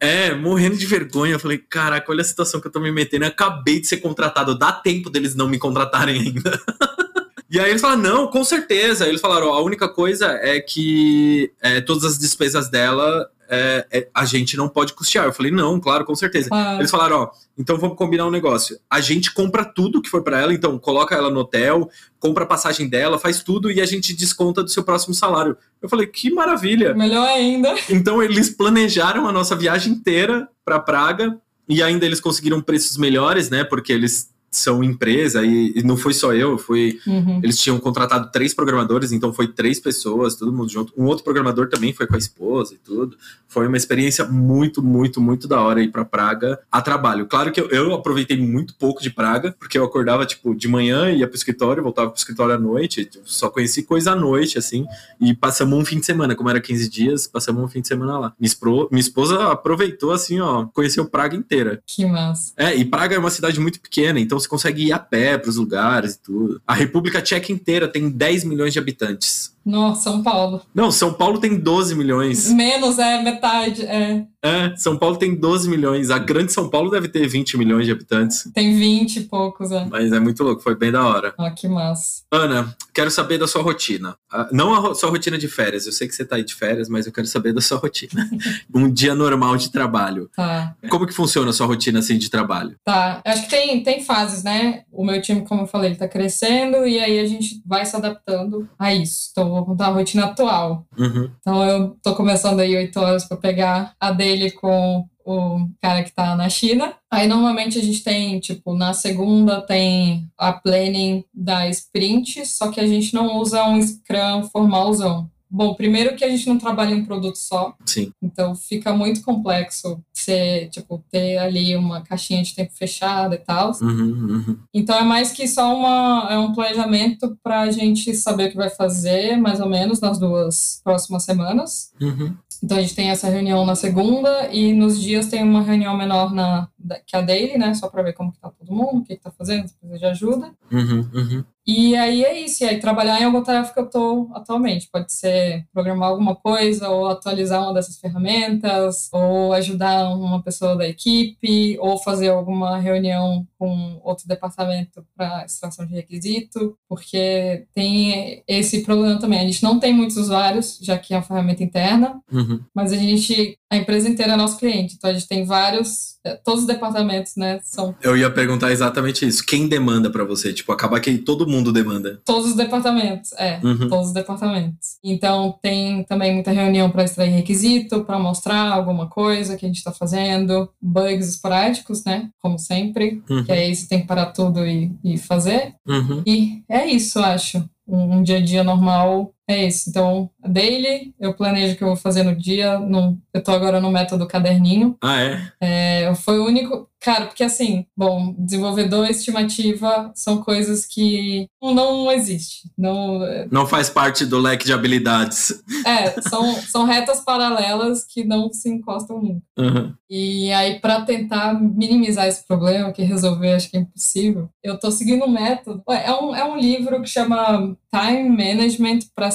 É, morrendo de vergonha. Eu falei, caraca, olha a situação que eu tô me metendo. Eu acabei de ser contratado. Dá tempo deles não me contratarem ainda. e aí eles falaram, não, com certeza. Eles falaram, a única coisa é que é, todas as despesas dela é, é, a gente não pode custear. Eu falei, não, claro, com certeza. Ah. Eles falaram, ó, então vamos combinar um negócio. A gente compra tudo que for para ela, então coloca ela no hotel, compra a passagem dela, faz tudo e a gente desconta do seu próximo salário. Eu falei, que maravilha. Melhor ainda. Então eles planejaram a nossa viagem inteira para Praga e ainda eles conseguiram preços melhores, né? Porque eles são empresa e, e não foi só eu, foi uhum. eles tinham contratado três programadores, então foi três pessoas, todo mundo junto. Um outro programador também foi com a esposa e tudo. Foi uma experiência muito, muito, muito da hora ir para Praga a trabalho. Claro que eu, eu, aproveitei muito pouco de Praga, porque eu acordava tipo de manhã, ia pro escritório, voltava pro escritório à noite, tipo, só conheci coisa à noite assim, e passamos um fim de semana, como era 15 dias, passamos um fim de semana lá. Minha, espro, minha esposa aproveitou assim, ó, conheceu Praga inteira. Que massa. É, e Praga é uma cidade muito pequena, então você consegue ir a pé para os lugares e tudo. A República Tcheca inteira tem 10 milhões de habitantes. Nossa, São Paulo. Não, São Paulo tem 12 milhões. Menos, é metade, é. É, São Paulo tem 12 milhões. A grande São Paulo deve ter 20 milhões de habitantes. Tem 20 e poucos, é. Mas é muito louco, foi bem da hora. Ah, que massa. Ana, quero saber da sua rotina. Ah, não a sua rotina de férias, eu sei que você tá aí de férias, mas eu quero saber da sua rotina. um dia normal de trabalho. Tá. Como que funciona a sua rotina assim de trabalho? Tá, acho que tem, tem fases, né? O meu time, como eu falei, ele tá crescendo e aí a gente vai se adaptando a isso. Então, vou contar a rotina atual. Uhum. Então, eu tô começando aí 8 horas para pegar a dele com o cara que tá na China. Aí normalmente a gente tem, tipo, na segunda tem a planning da sprint, só que a gente não usa um Scrum formalzão. Bom, primeiro que a gente não trabalha em um produto só. Sim. Então fica muito complexo você, tipo, ter ali uma caixinha de tempo fechada e tal. Uhum, uhum. Então é mais que só uma, é um planejamento para a gente saber o que vai fazer, mais ou menos, nas duas próximas semanas. Uhum. Então a gente tem essa reunião na segunda e nos dias tem uma reunião menor na que a daily, né? Só para ver como que tá todo mundo, o que, que tá fazendo, se precisa de ajuda. Uhum, uhum. E aí é isso, e aí trabalhar em alguma tarefa que eu estou atualmente. Pode ser programar alguma coisa, ou atualizar uma dessas ferramentas, ou ajudar uma pessoa da equipe, ou fazer alguma reunião com outro departamento para extração de requisito, porque tem esse problema também. A gente não tem muitos usuários, já que é uma ferramenta interna, uhum. mas a gente a empresa inteira é nosso cliente. Então a gente tem vários, é, todos os departamentos, né, são. Eu ia perguntar exatamente isso. Quem demanda para você? Tipo, acaba que todo mundo demanda. Todos os departamentos, é, uhum. todos os departamentos. Então tem também muita reunião para extrair requisito, para mostrar alguma coisa que a gente está fazendo, bugs esporádicos, né, como sempre. Uhum. Que aí você tem que parar tudo e, e fazer. Uhum. E é isso, acho. Um, um dia a dia normal é isso. Então, daily, eu planejo o que eu vou fazer no dia. No, eu tô agora no método caderninho. Ah, é? é? Foi o único. Cara, porque assim, bom, desenvolvedor estimativa são coisas que não existe. Não, não faz parte do leque de habilidades. É, são, são retas paralelas que não se encostam nunca. Uhum. E aí, para tentar minimizar esse problema, que resolver acho que é impossível, eu tô seguindo um método. É um, é um livro que chama Time Management para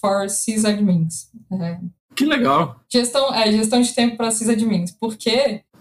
for sysadmins. É. Que legal. Gestão, é, gestão de tempo para sysadmins. Por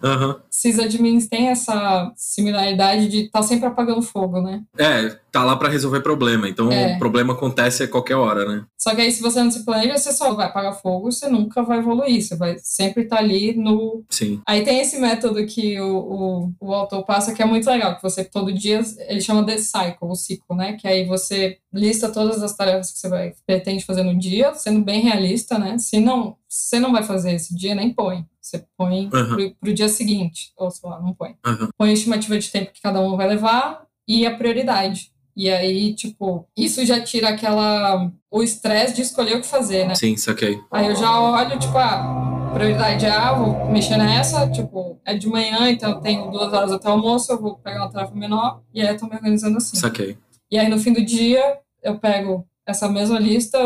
Uhum. Sysadmins tem essa similaridade de estar tá sempre apagando fogo, né? É, tá lá para resolver problema. Então é. o problema acontece a qualquer hora, né? Só que aí se você não se planeja, você só vai apagar fogo, você nunca vai evoluir. Você vai sempre estar tá ali no. Sim. Aí tem esse método que o, o, o autor passa que é muito legal, que você todo dia ele chama de cycle, o ciclo, né? Que aí você lista todas as tarefas que você vai pretende fazer no dia, sendo bem realista, né? Se não, você não vai fazer esse dia, nem põe. Você põe uhum. pro, pro dia seguinte, ou sei lá, não põe. Uhum. Põe a estimativa de tempo que cada um vai levar e a prioridade. E aí, tipo, isso já tira aquela. o estresse de escolher o que fazer, né? Sim, saquei. Aí eu já olho, tipo, ah, prioridade é A, vou mexer nessa, tipo, é de manhã, então eu tenho duas horas até o almoço, eu vou pegar uma tarefa menor, e aí eu tô me organizando assim. Saquei. E aí no fim do dia, eu pego essa mesma lista,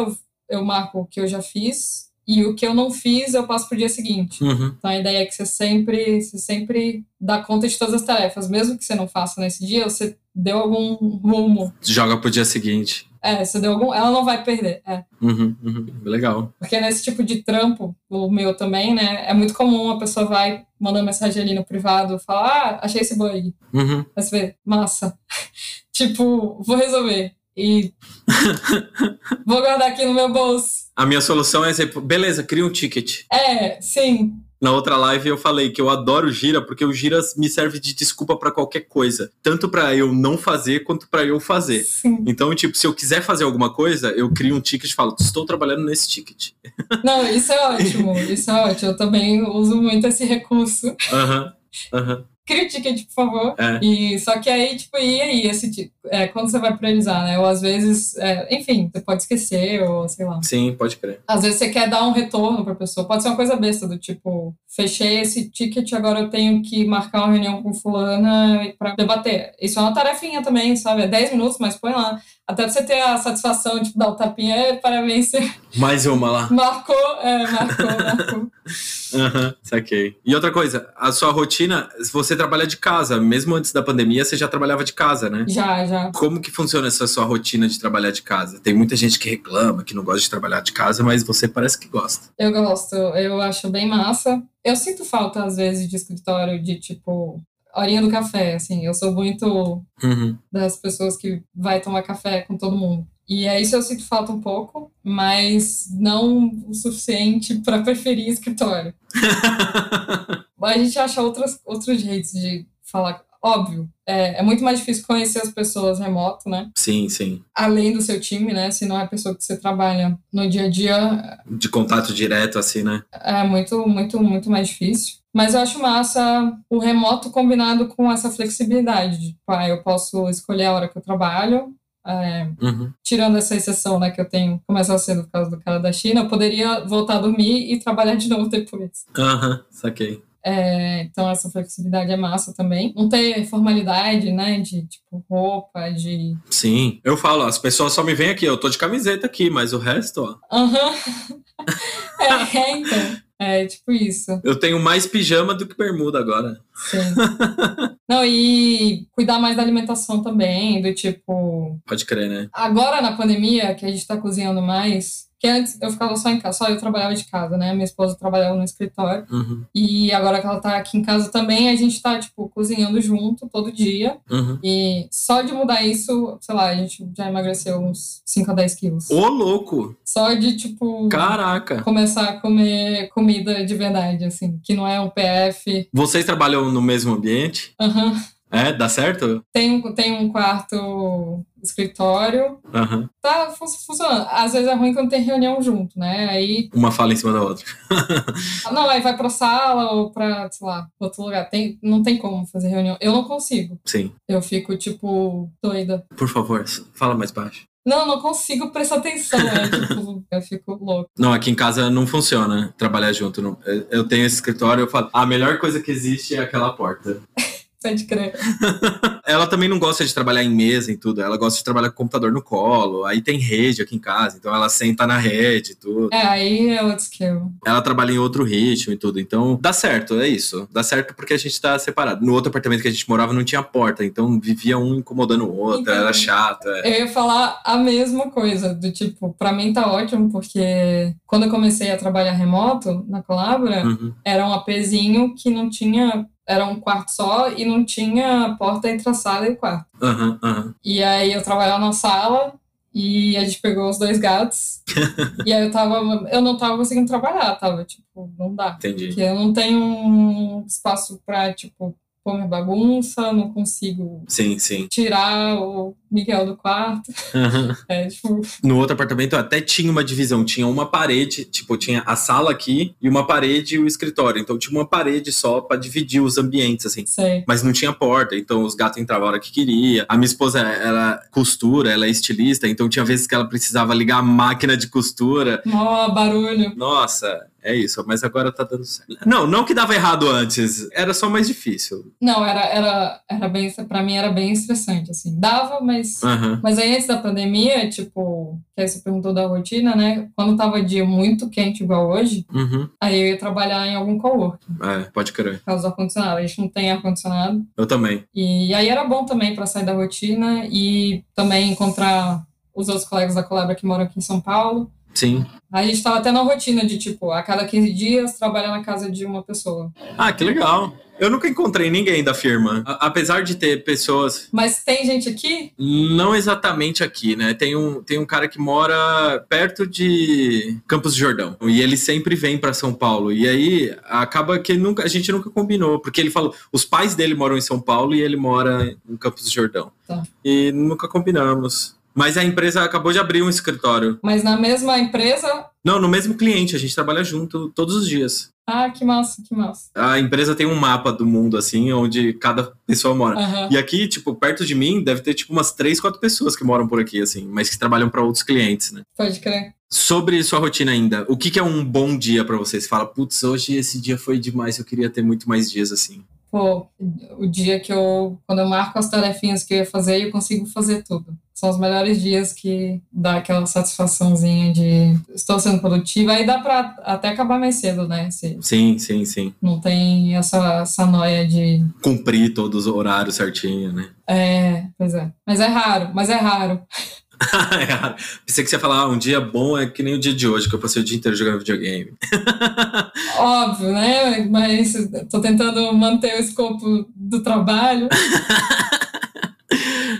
eu marco o que eu já fiz, e o que eu não fiz, eu passo para o dia seguinte. Uhum. Então a ideia é que você sempre, você sempre dá conta de todas as tarefas. Mesmo que você não faça nesse dia, você deu algum rumo. Joga pro dia seguinte. É, você deu algum. Ela não vai perder. É. Uhum, uhum. Legal. Porque nesse tipo de trampo, o meu também, né? É muito comum a pessoa vai mandando mensagem ali no privado, falar, ah, achei esse bug. Uhum. Aí você vê, massa. tipo, vou resolver. E vou guardar aqui no meu bolso. A minha solução é dizer, beleza, cria um ticket. É, sim. Na outra live eu falei que eu adoro o Gira porque o Gira me serve de desculpa para qualquer coisa, tanto para eu não fazer quanto para eu fazer. Sim. Então, tipo, se eu quiser fazer alguma coisa, eu crio um ticket e falo, estou trabalhando nesse ticket. Não, isso é ótimo, isso é ótimo. Eu também uso muito esse recurso. Aham. Uhum. Uhum. Cria o ticket, por favor. É. E, só que aí, tipo, e aí, esse, ti- é, quando você vai priorizar, né? Ou às vezes, é, enfim, você pode esquecer, ou sei lá. Sim, pode crer. Às vezes você quer dar um retorno pra pessoa. Pode ser uma coisa besta, do tipo, fechei esse ticket, agora eu tenho que marcar uma reunião com fulana pra debater. Isso é uma tarefinha também, sabe? É 10 minutos, mas põe lá. Até pra você ter a satisfação, tipo, dar o tapinha, é, parabéns, você Mais uma lá. marcou, é, marcou, marcou. Aham, saquei. E outra coisa, a sua rotina, você trabalha de casa, mesmo antes da pandemia, você já trabalhava de casa, né? Já, já. Como que funciona essa sua rotina de trabalhar de casa? Tem muita gente que reclama, que não gosta de trabalhar de casa, mas você parece que gosta. Eu gosto, eu acho bem massa. Eu sinto falta, às vezes, de escritório, de, tipo, horinha do café, assim. Eu sou muito Uhum. das pessoas que vai tomar café com todo mundo. E é isso eu sinto falta um pouco, mas não o suficiente para preferir escritório. Mas a gente acha outras, outros jeitos de falar. Óbvio, é, é muito mais difícil conhecer as pessoas remoto, né? sim, sim. Além do seu time, né? Se não é a pessoa que você trabalha no dia a dia, De contato direto, assim, né? é muito, muito, muito mais difícil. Mas eu acho massa o remoto combinado com essa flexibilidade. de, Tipo, ah, eu posso escolher a hora que eu trabalho. é, Uhum. tirando essa exceção, né, que eu tenho começado cedo por causa do cara da China, eu poderia voltar a dormir e trabalhar de novo depois. Aham, saquei. É, então essa flexibilidade é massa também. Não ter formalidade, né, de tipo roupa, de. Sim. Eu falo, as pessoas só me veem aqui, eu tô de camiseta aqui, mas o resto, ó. Aham. é, é, então. É tipo isso. Eu tenho mais pijama do que bermuda agora. Sim. Não, e cuidar mais da alimentação também, do tipo. Pode crer, né? Agora na pandemia, que a gente tá cozinhando mais, que antes eu ficava só em casa, só eu trabalhava de casa, né? Minha esposa trabalhava no escritório. Uhum. E agora que ela tá aqui em casa também, a gente tá, tipo, cozinhando junto todo dia. Uhum. E só de mudar isso, sei lá, a gente já emagreceu uns 5 a 10 quilos. Ô, louco! Só de, tipo, Caraca! começar a comer comida de verdade, assim, que não é um PF. Vocês trabalham no mesmo ambiente? Aham. É? Dá certo? Tem, um- tem um quarto escritório. Aham. Tá fun- funcionando. Às vezes é ruim quando tem reunião junto, né? Aí Uma fala em cima da outra. Não, aí vai pra sala ou pra, sei lá, outro lugar. Tem, não tem como fazer reunião. Eu não consigo. Sim. Eu fico, tipo, doida. Por favor, fala mais baixo. Não, não consigo prestar atenção. É, tipo, eu fico louco. Não, aqui em casa não funciona trabalhar junto. não. Eu- Eu tenho esse escritório, eu falo, a melhor coisa que existe é aquela porta. Pode crer. Ela também não gosta de trabalhar em mesa e tudo, ela gosta de trabalhar com computador no colo, aí tem rede aqui em casa, então ela senta na rede e tudo. É, aí é outro skill. Ela trabalha em outro ritmo e tudo, então dá certo, é isso. Dá certo porque a gente tá separado. No outro apartamento que a gente morava não tinha porta, então vivia um incomodando o outro, Então. era chato. é. Eu ia falar a mesma coisa, do tipo, pra mim tá ótimo, porque quando eu comecei a trabalhar remoto na Colabora, Uhum. era um APzinho que não tinha. Era um quarto só e não tinha porta entre a sala e o quarto. Aham, aham. E aí eu trabalhava na sala e a gente pegou os dois gatos. e aí eu tava. Eu não tava conseguindo trabalhar, tava, tipo, não dá. Entendi. Porque eu não tenho um espaço pra, tipo, pôr minha bagunça, não consigo Sim, sim. tirar o Miguel do quarto. Aham. É, tipo, No outro apartamento eu até tinha uma divisão, tinha uma parede, tipo, tinha a sala aqui e uma parede e o escritório. Então tinha uma parede só pra dividir os ambientes, assim. sei. Mas não tinha porta, então os gatos entravam a hora que queria. A minha esposa, ela costura, ela é estilista, então tinha vezes que ela precisava ligar a máquina de costura. Mó barulho. Nossa, é isso, mas agora tá dando certo. Não, não que dava errado antes, era só mais difícil. Não, era, era, era bem. Pra mim era bem estressante, assim. Dava, mas. Aham. Mas aí antes da pandemia, tipo, que aí você perguntou da rotina, né? Quando tava dia muito quente igual hoje, Uhum. aí eu ia trabalhar em algum coworking, É, pode crer. por causa do ar-condicionado. A gente não tem ar-condicionado. Eu também. E aí era bom também para sair da rotina e também encontrar os outros colegas da Colabra que moram aqui em São Paulo. Sim. A gente tava até na rotina de, tipo, a cada 15 dias trabalhar na casa de uma pessoa. Ah, que legal. Eu nunca encontrei ninguém da firma. Apesar de ter pessoas Mas tem gente aqui? Não exatamente aqui, né? Tem um, tem um cara que mora perto de Campos de Jordão. E ele sempre vem para São Paulo. E aí acaba que nunca, a gente nunca combinou. Porque ele falou, os pais dele moram em São Paulo e ele mora em Campos de Jordão. Tá. E nunca combinamos. Mas a empresa acabou de abrir um escritório. Mas na mesma empresa? Não, no mesmo cliente. A gente trabalha junto todos os dias. Ah, que massa, que massa. A empresa tem um mapa do mundo, assim, onde cada pessoa mora. Aham. E aqui, tipo, perto de mim, deve ter, tipo, umas três, quatro pessoas que moram por aqui, assim, mas que trabalham para outros clientes, né? Pode crer. Sobre sua rotina ainda, o que, que é um bom dia para vocês? Fala, putz, hoje esse dia foi demais, eu queria ter muito mais dias assim. Pô, o dia que eu, quando eu marco as tarefinhas que eu ia fazer, eu consigo fazer tudo. São os melhores dias que dá aquela satisfaçãozinha de estou sendo produtiva. Aí dá pra até acabar mais cedo, né? Se Sim, sim, sim. não tem essa, essa noia de. Cumprir todos os horários certinho, né? É, pois é. Mas é raro, mas é raro. É raro. Pensei que você ia falar, ah, um dia bom é que nem o dia de hoje, que eu passei o dia inteiro jogando videogame. Óbvio, né? Mas tô tentando manter o escopo do trabalho.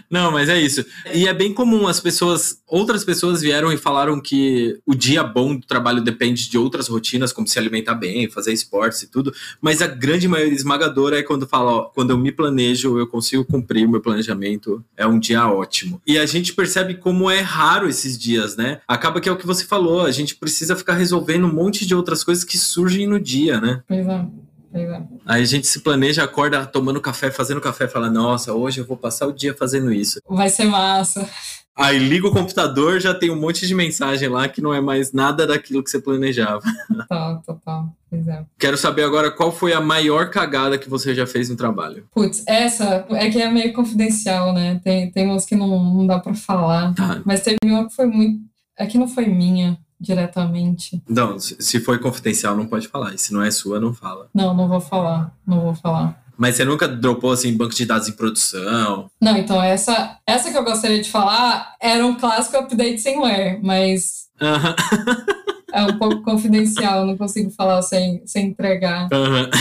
Não, mas é isso. E é bem comum as pessoas, outras pessoas vieram e falaram que o dia bom do trabalho depende de outras rotinas, como se alimentar bem, fazer esportes e tudo. Mas a grande maioria esmagadora é quando fala, ó, quando eu me planejo, eu consigo cumprir o meu planejamento, é um dia ótimo. E a gente percebe como é raro esses dias, né? Acaba que é o que você falou, a gente precisa ficar resolvendo um monte de outras coisas que surgem no dia, né? É, é. Aí a gente se planeja, acorda tomando café, fazendo café, fala, nossa, hoje eu vou passar o dia fazendo isso. Vai ser massa. Aí liga o computador, já tem um monte de mensagem lá que não é mais nada daquilo que você planejava. Total, total. É. Quero saber agora qual foi a maior cagada que você já fez no trabalho. Putz, essa é que é meio confidencial, né? Tem, tem umas que não, não dá pra falar. Tá. Mas teve uma que foi muito. É que não foi minha diretamente. Não, se foi confidencial, não pode falar. E se não é sua, não fala. Não, não vou falar. Não vou falar. Mas você nunca dropou assim banco de dados em produção? Não, então essa, essa que eu gostaria de falar era um clássico update sem where, mas Aham, é um pouco confidencial, não consigo falar sem, sem entregar. aham.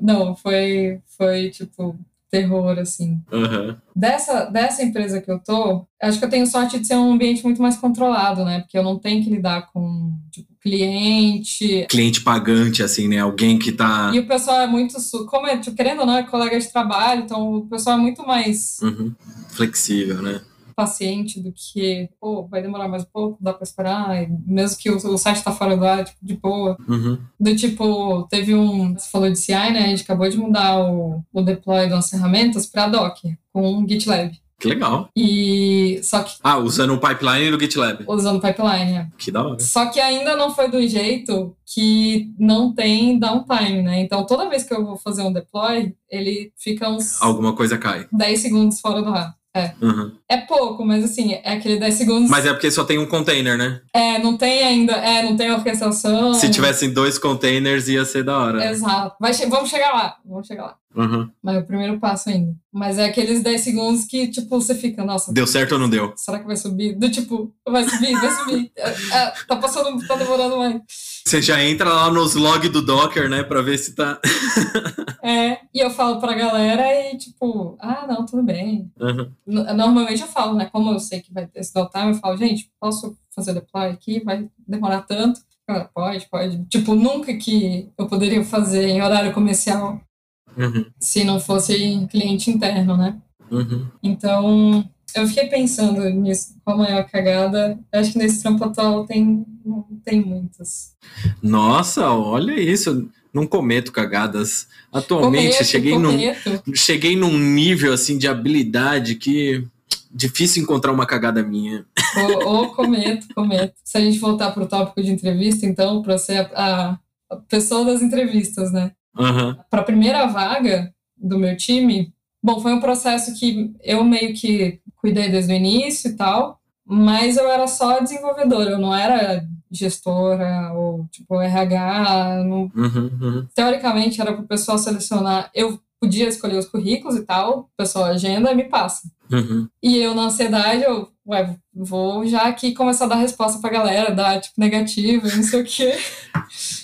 Não, foi, foi tipo terror, assim. aham. Dessa, dessa empresa que eu tô, acho que eu tenho sorte de ser um ambiente muito mais controlado, né? Porque eu não tenho que lidar com, tipo, cliente. Cliente pagante, assim, né? Alguém que tá. E o pessoal é muito. Como é, tipo, querendo ou não, é colega de trabalho, então o pessoal é muito mais Uhum. Flexível, né? Paciente do que, pô, vai demorar mais um pouco, dá pra esperar, mesmo que o, o site tá fora do ar, tipo, de boa. Uhum. Do tipo, teve um. Você falou de CI, né? A gente acabou de mudar o, o deploy das ferramentas para Docker, com GitLab. Que legal. E só que Ah, usando o pipeline do GitLab. usando pipeline, né? Que da hora. Só que ainda não foi do jeito que não tem downtime, né? Então toda vez que eu vou fazer um deploy, ele fica uns Alguma coisa cai. 10 segundos fora do ar. É. Uhum. É pouco, mas assim, é aquele 10 segundos. Mas é porque só tem um container, né? É, não tem ainda, é, não tem orquestração. Se tivessem dois containers, ia ser da hora. Exato. Vai vamos chegar lá, vamos chegar lá. Uhum. Mas é o primeiro passo ainda. Mas é aqueles 10 segundos que, tipo, você fica, nossa, Deu certo ou não deu? será que vai subir? Do tipo, vai subir, vai subir. É, é, tá passando, tá demorando mais. Você já entra lá nos log do Docker, né? Pra ver se tá. É, e eu falo pra galera e, tipo, ah, não, tudo bem. Uhum. Normalmente eu falo, né? Como eu sei que vai ter esse downtime, eu falo, gente, posso fazer deploy aqui? Vai demorar tanto? Cara, pode, pode. Tipo, nunca que eu poderia fazer em horário comercial Uhum. se não fosse cliente interno, né? Uhum. Então, eu fiquei pensando nisso, qual a maior cagada. Eu acho que nesse trampo atual tem, tem muitas. Nossa, olha isso. Não cometo cagadas. Atualmente, Cometo, cheguei, num, cometo. cheguei num nível assim de habilidade que difícil encontrar uma cagada minha. Ou, ou cometo, cometo. Se a gente voltar para o tópico de entrevista, então, para ser a, a pessoa das entrevistas, né? Uhum. Para a primeira vaga do meu time, bom, foi um processo que eu meio que cuidei desde o início e tal, mas eu era só desenvolvedora, eu não era gestora ou tipo RH. Não... Uhum. Uhum. Teoricamente era para o pessoal selecionar. Eu podia escolher os currículos e tal, o pessoal agenda e me passa. Uhum. E eu, na ansiedade, eu, ué, vou já aqui começar a dar resposta pra galera, dar, tipo, negativo e não sei o quê.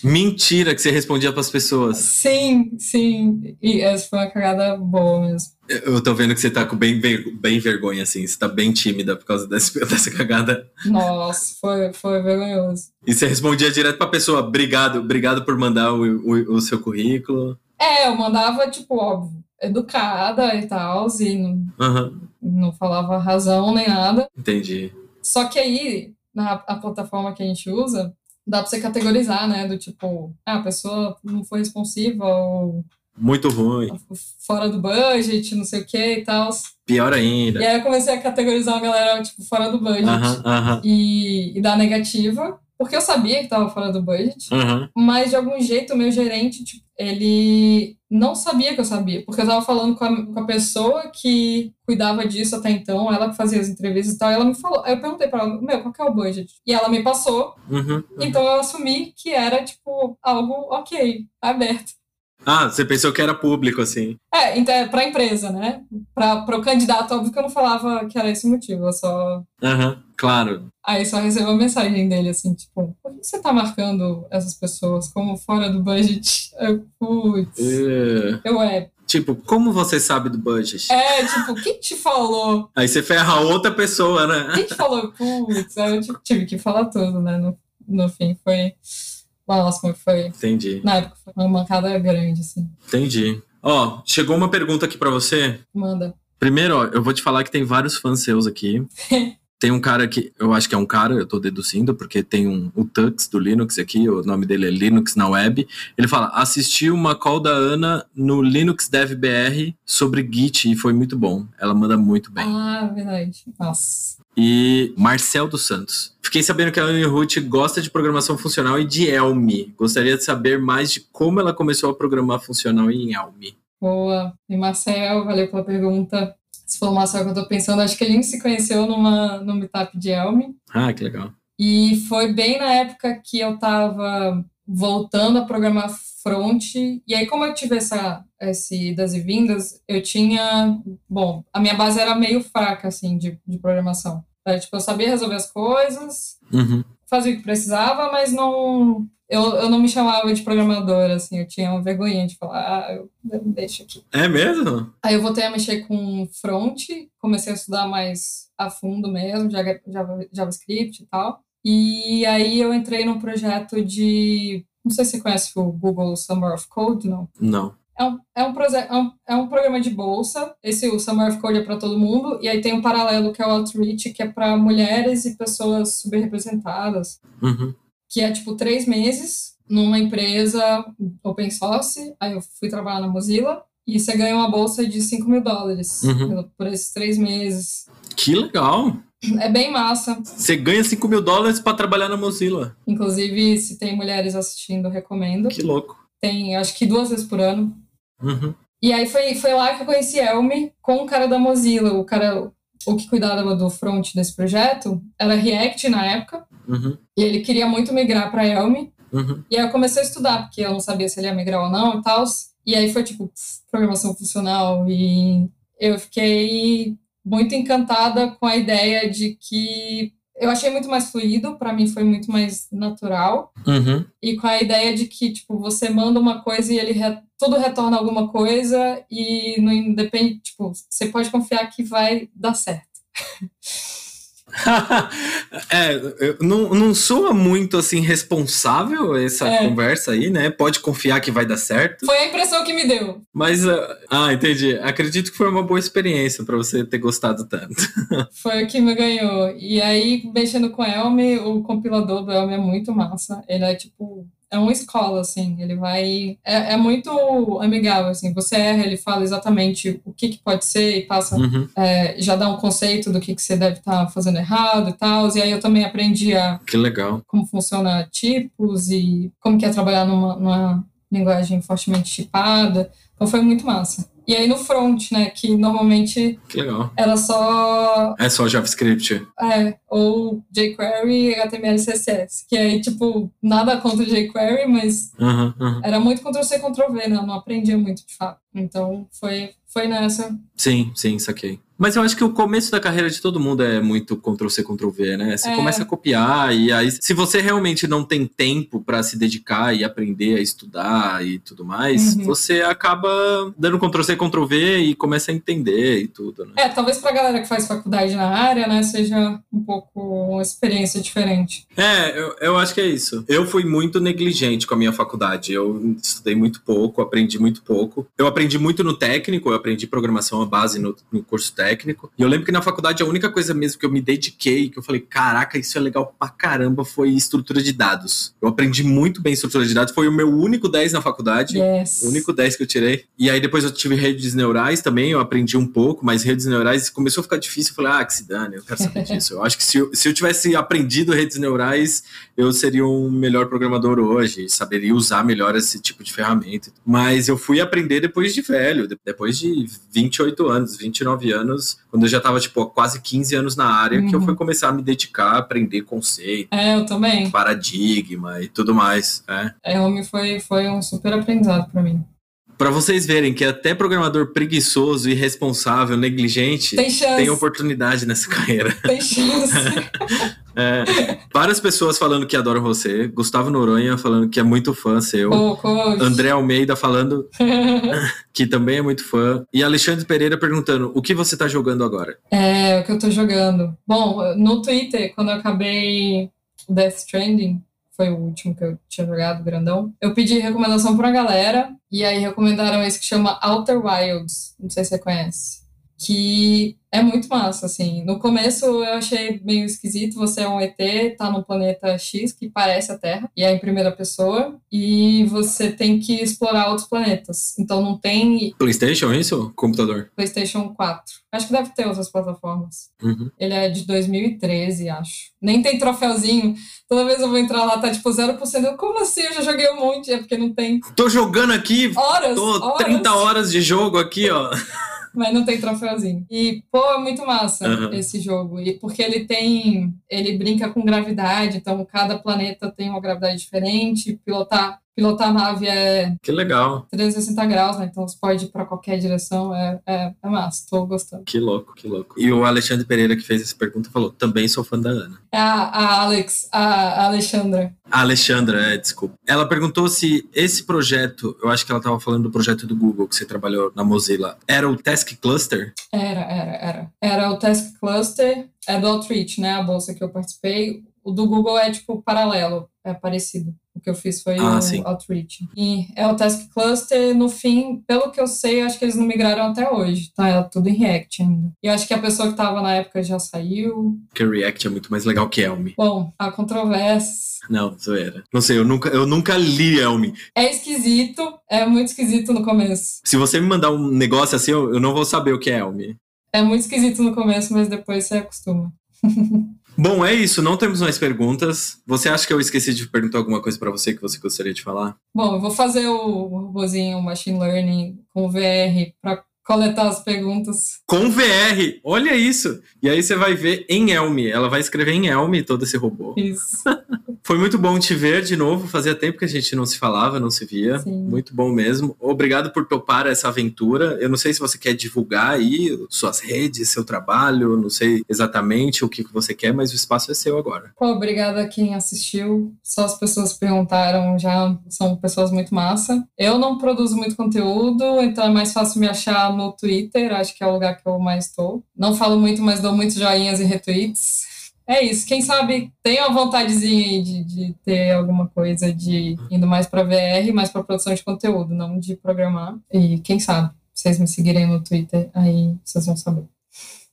Mentira que você respondia pras pessoas. Sim, sim. E essa foi uma cagada boa mesmo. Eu tô vendo que você tá com bem, bem vergonha, assim. Você tá bem tímida por causa desse, dessa cagada. Nossa, foi, foi vergonhoso. E você respondia direto pra pessoa, obrigado, obrigado por mandar o, o, o seu currículo. É, eu mandava, tipo, óbvio, educada e tal, e não, Uhum. Não falava razão nem nada. Entendi. Só que aí, na a plataforma que a gente usa, dá pra você categorizar, né? Do tipo, ah, a pessoa não foi responsiva ou Muito ruim. fora do budget, não sei o que e tal. Pior E ainda. aí eu comecei a categorizar a galera, tipo, fora do budget. Aham, aham, E, e dar negativa, porque eu sabia que tava fora do budget. aham. Mas de algum jeito o meu gerente, tipo, ele não sabia que eu sabia, porque eu tava falando com a, com a pessoa que cuidava disso até então, ela que fazia as entrevistas e tal, e ela me falou. Aí eu perguntei pra ela, meu, qual que é o budget? E ela me passou, Uhum, uhum. então eu assumi que era, tipo, algo ok, aberto. Ah, você pensou que era público, assim. É, então é pra empresa, né? Pra, pro candidato, óbvio que eu não falava que era esse o motivo, eu só. Aham, claro. Aí só recebeu uma mensagem dele assim, tipo, por que você tá marcando essas pessoas como fora do budget? Eu, putz, É, eu é. Tipo, como você sabe do budget? É, tipo, quem te falou? Aí você ferra outra pessoa, né? Quem te falou? Putz, aí eu tipo, tive que falar tudo, né? No, no fim, foi. Nossa, foi. Entendi, Na época foi uma mancada grande, assim. entendi. Ó, chegou uma pergunta aqui pra você. Manda. Primeiro, ó, eu vou te falar que tem vários fãs seus aqui. Tem um cara que, eu acho que é um cara, eu tô deduzindo, porque tem um, o Tux do Linux aqui, o nome dele é Linux na Web. Ele fala: assisti uma call da Ana no Linux Dev BR sobre Git e foi muito bom. Ela manda muito bem. Ah, verdade. Nossa. E Marcel dos Santos. Fiquei sabendo que a Anne Ruth gosta de programação funcional e de Elm. Gostaria de saber mais de como ela começou a programar funcional em Elm. Boa. E Marcel, valeu pela pergunta. Se for o Marcel que eu tô pensando, acho que a gente se conheceu numa, no meetup de Elm. Ah, que legal. E foi bem na época que eu tava voltando a programar front. E aí, como eu tive essa, esse idas e vindas, eu tinha. Bom, a minha base era meio fraca, assim, de, de programação. Era, tipo, eu sabia resolver as coisas, Uhum. fazia o que precisava, mas não. Eu, eu não me chamava de programadora, assim, eu tinha uma vergonha de falar, ah, eu deixo aqui. É mesmo? Aí eu voltei a mexer com front, comecei a estudar mais a fundo mesmo, Java- JavaScript e tal. E aí eu entrei num projeto de. Não sei se você conhece o Google Summer of Code, não. Não. É um, é um, é um, é um programa de bolsa. Esse, o Summer of Code, é para todo mundo. E aí tem um paralelo que é o Outreach, que é para mulheres e pessoas subrepresentadas Uhum. que é tipo três meses numa empresa open source. Aí eu fui trabalhar na Mozilla e você ganha uma bolsa de 5 mil dólares Uhum. por esses três meses. Que legal. É bem massa. Você ganha 5 mil dólares pra trabalhar na Mozilla. Inclusive, se tem mulheres assistindo, recomendo. Que louco. Tem, acho que duas vezes por ano. Uhum. E aí foi, foi lá que eu conheci Elmi com o cara da Mozilla, o cara o que cuidava do front desse projeto era React na época, Uhum. e ele queria muito migrar para Elmi. Uhum. E aí eu comecei a estudar, porque eu não sabia se ele ia migrar ou não e tal. E aí foi tipo programação funcional. E eu fiquei muito encantada com a ideia de que eu achei muito mais fluido, para mim foi muito mais natural. Uhum. E com a ideia de que, tipo, você manda uma coisa e ele re- tudo retorna alguma coisa e não independe, tipo, você pode confiar que vai dar certo. é, não, não soa muito assim responsável essa É. conversa aí, né? Pode confiar que vai dar certo. Foi a impressão que me deu. Mas, ah, ah, entendi. Acredito que foi uma boa experiência pra você ter gostado tanto. Foi o que me ganhou. E aí, mexendo com o Elm, o compilador do Elm é muito massa. Ele é tipo. É uma escola, assim. Ele vai. É, é muito amigável, assim. Você erra, ele fala exatamente o que, que pode ser e passa. Uhum. é, já dá um conceito do que, que você deve estar fazendo errado e tal. E aí eu também aprendi a Que legal. como funciona tipos e como que é trabalhar numa, numa linguagem fortemente tipada. Então foi muito massa. E aí no front, né, que normalmente Que legal. era só É só JavaScript. é, ou jQuery, HTML, CSS. Que aí, tipo, nada contra jQuery, mas Uhum, uhum. era muito Ctrl-C, Ctrl-V, né? Eu não aprendia muito, de fato. Então, foi, foi nessa. Sim, sim, saquei. Mas eu acho que o começo da carreira de todo mundo é muito Ctrl-C, Ctrl-V, né? Você É. começa a copiar e aí, se você realmente não tem tempo pra se dedicar e aprender a estudar e tudo mais, Uhum. você acaba dando Ctrl-C, Ctrl-V e começa a entender e tudo, né? É, talvez pra galera que faz faculdade na área, né, seja um pouco uma experiência diferente. É, eu, eu acho que é isso. Eu fui muito negligente com a minha faculdade. Eu estudei muito pouco, aprendi muito pouco. Eu aprendi muito no técnico, eu aprendi programação à base no, no, curso técnico. E eu lembro que na faculdade a única coisa mesmo que eu me dediquei, que eu falei, caraca, isso é legal pra caramba, foi estrutura de dados. Eu aprendi muito bem estrutura de dados, foi o meu único 10 na faculdade. Yes. O único 10 que eu tirei. E aí depois eu tive redes neurais também, eu aprendi um pouco, mas redes neurais começou a ficar difícil. Eu falei, ah, que se dane, eu quero saber disso. Eu acho que se eu, se eu tivesse aprendido redes neurais, eu seria um melhor programador hoje, saberia usar melhor esse tipo de ferramenta. Mas eu fui aprender depois de velho, depois de 28 anos, 29 anos, quando eu já estava tipo, quase 15 anos na área, uhum. que eu fui uhum. começar a me dedicar a aprender conceito. É, eu também. Paradigma e tudo mais. É, é foi, foi um super aprendizado para mim para vocês verem que até programador preguiçoso, irresponsável, negligente tem, tem oportunidade nessa carreira. Tem chance. É, várias pessoas falando que adoram você. Gustavo Noronha falando que é muito fã seu. Oh, André Almeida falando que também é muito fã. E Alexandre Pereira perguntando: o que você está jogando agora? É, o que eu estou jogando. Bom, no Twitter, quando eu acabei Death Stranding, foi o último que eu tinha jogado, grandão. Eu pedi recomendação pra galera, e aí recomendaram esse que chama Outer Wilds. Não sei se você conhece que é muito massa, assim. No começo eu achei meio esquisito, você é um ET, tá num planeta X que parece a Terra, e é em primeira pessoa, e você tem que explorar outros planetas. Então não tem... Playstation, é isso? Computador? Playstation 4. Acho que deve ter outras plataformas. Uhum. Ele é de 2013, acho. Nem tem troféuzinho. Toda vez eu vou entrar lá, tá tipo 0%. Eu, como assim? Eu já joguei um monte. É porque não tem... Tô jogando aqui... Horas! Tô horas. 30 horas de jogo aqui, ó. Mas não tem troféuzinho. E, pô, é muito massa uhum. esse jogo. E porque ele tem. Ele brinca com gravidade, então cada planeta tem uma gravidade diferente. Pilotar pilotar a nave é. Que legal. 360 graus, né? Então você pode ir para qualquer direção. É, é, é massa, tô gostando. Que louco, que louco. E o Alexandre Pereira, que fez essa pergunta, falou: também sou fã da Ana. É a, a Alex, a, a Alexandra. A Alexandra, é, desculpa. Ela perguntou se esse projeto, eu acho que ela estava falando do projeto do Google que você trabalhou na Mozilla, era o Task Cluster? Era, era, era. Era o Task Cluster, é do Outreach, né? A bolsa que eu participei. O do Google é tipo paralelo, é parecido. O que eu fiz foi ah, o. Outreach. E é o Task Cluster, no fim, pelo que eu sei, acho que eles não migraram até hoje, tá? É tudo em React ainda. E acho que a pessoa que estava na época já saiu. Porque React é muito mais legal que Elm. Bom, há controvérsias. Não, zoeira. Não sei, eu nunca, eu nunca li Elm. É esquisito, é muito esquisito no começo. Se você me mandar um negócio assim, eu, eu não vou saber o que é Elm. É muito esquisito no começo, mas depois você acostuma. Bom, é isso. Não temos mais perguntas. Você acha que eu esqueci de perguntar alguma coisa para você que você gostaria de falar? Bom, eu vou fazer o robozinho Machine Learning com VR para coletar as perguntas. Com VR! Olha isso! E aí você vai ver em Elm. Ela vai escrever em Elm todo esse robô. Isso. Foi muito bom te ver de novo. Fazia tempo que a gente não se falava, não se via. Sim. Muito bom mesmo. Obrigado por topar essa aventura. Eu não sei se você quer divulgar aí suas redes, seu trabalho, não sei exatamente o que você quer, mas o espaço é seu agora. Pô, obrigada a quem assistiu. Só as pessoas perguntaram já são pessoas muito massa. Eu não produzo muito conteúdo, então é mais fácil me achar no Twitter, acho que é o lugar que eu mais estou. Não falo muito, mas dou muitos joinhas e retweets. É isso, quem sabe tem uma vontadezinha de, de ter alguma coisa de indo mais para VR, mais para produção de conteúdo, não de programar. E quem sabe, vocês me seguirem no Twitter, aí vocês vão saber.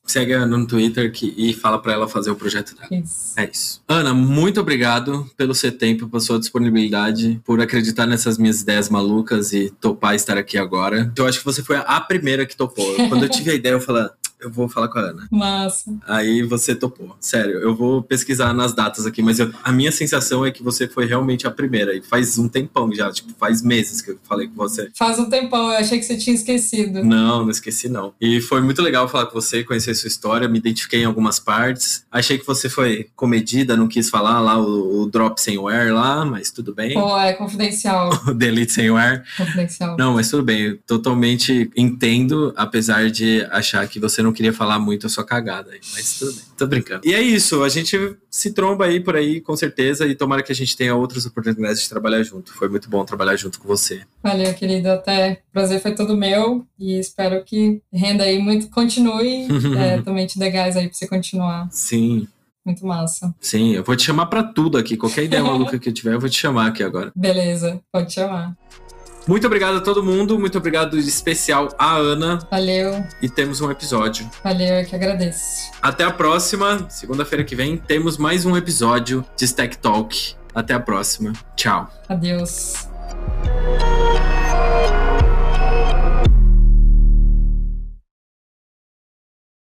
Segue a Ana no Twitter que, e fala para ela fazer o projeto dela. Isso. É isso. Ana, muito obrigado pelo seu tempo, pela sua disponibilidade, por acreditar nessas minhas ideias malucas e topar estar aqui agora. Eu acho que você foi a primeira que topou. Quando eu tive a ideia, eu falei, eu vou falar com a Ana. Massa. Aí você topou. Sério, eu vou pesquisar nas datas aqui, mas eu, a minha sensação é que você foi realmente a primeira. E faz um tempão já, tipo, faz meses que eu falei com você. Faz um tempão, eu achei que você tinha esquecido. Não, não esqueci não. E foi muito legal falar com você, conhecer sua história, me identifiquei em algumas partes. Achei que você foi comedida, não quis falar lá o, o drop sem wear lá, mas tudo bem. Pô, é confidencial. o delete sem wear. Confidencial. Não, mas tudo bem. Eu totalmente entendo, apesar de achar que você não queria falar muito a sua cagada aí, mas tudo bem, tô brincando. E é isso, a gente se tromba aí por aí, com certeza, e tomara que a gente tenha outras oportunidades de trabalhar junto. Foi muito bom trabalhar junto com você. Valeu, querido, até. O prazer foi todo meu e espero que renda aí muito, continue, é, também te dê gás aí pra você continuar. Sim. Muito massa. Sim, eu vou te chamar para tudo aqui. Qualquer ideia maluca que eu tiver, eu vou te chamar aqui agora. Beleza, pode chamar. Muito obrigado a todo mundo, muito obrigado especial à Ana. Valeu. E temos um episódio. Valeu, eu que agradeço. Até a próxima, segunda-feira que vem, temos mais um episódio de Stack Talk. Até a próxima. Tchau. Adeus.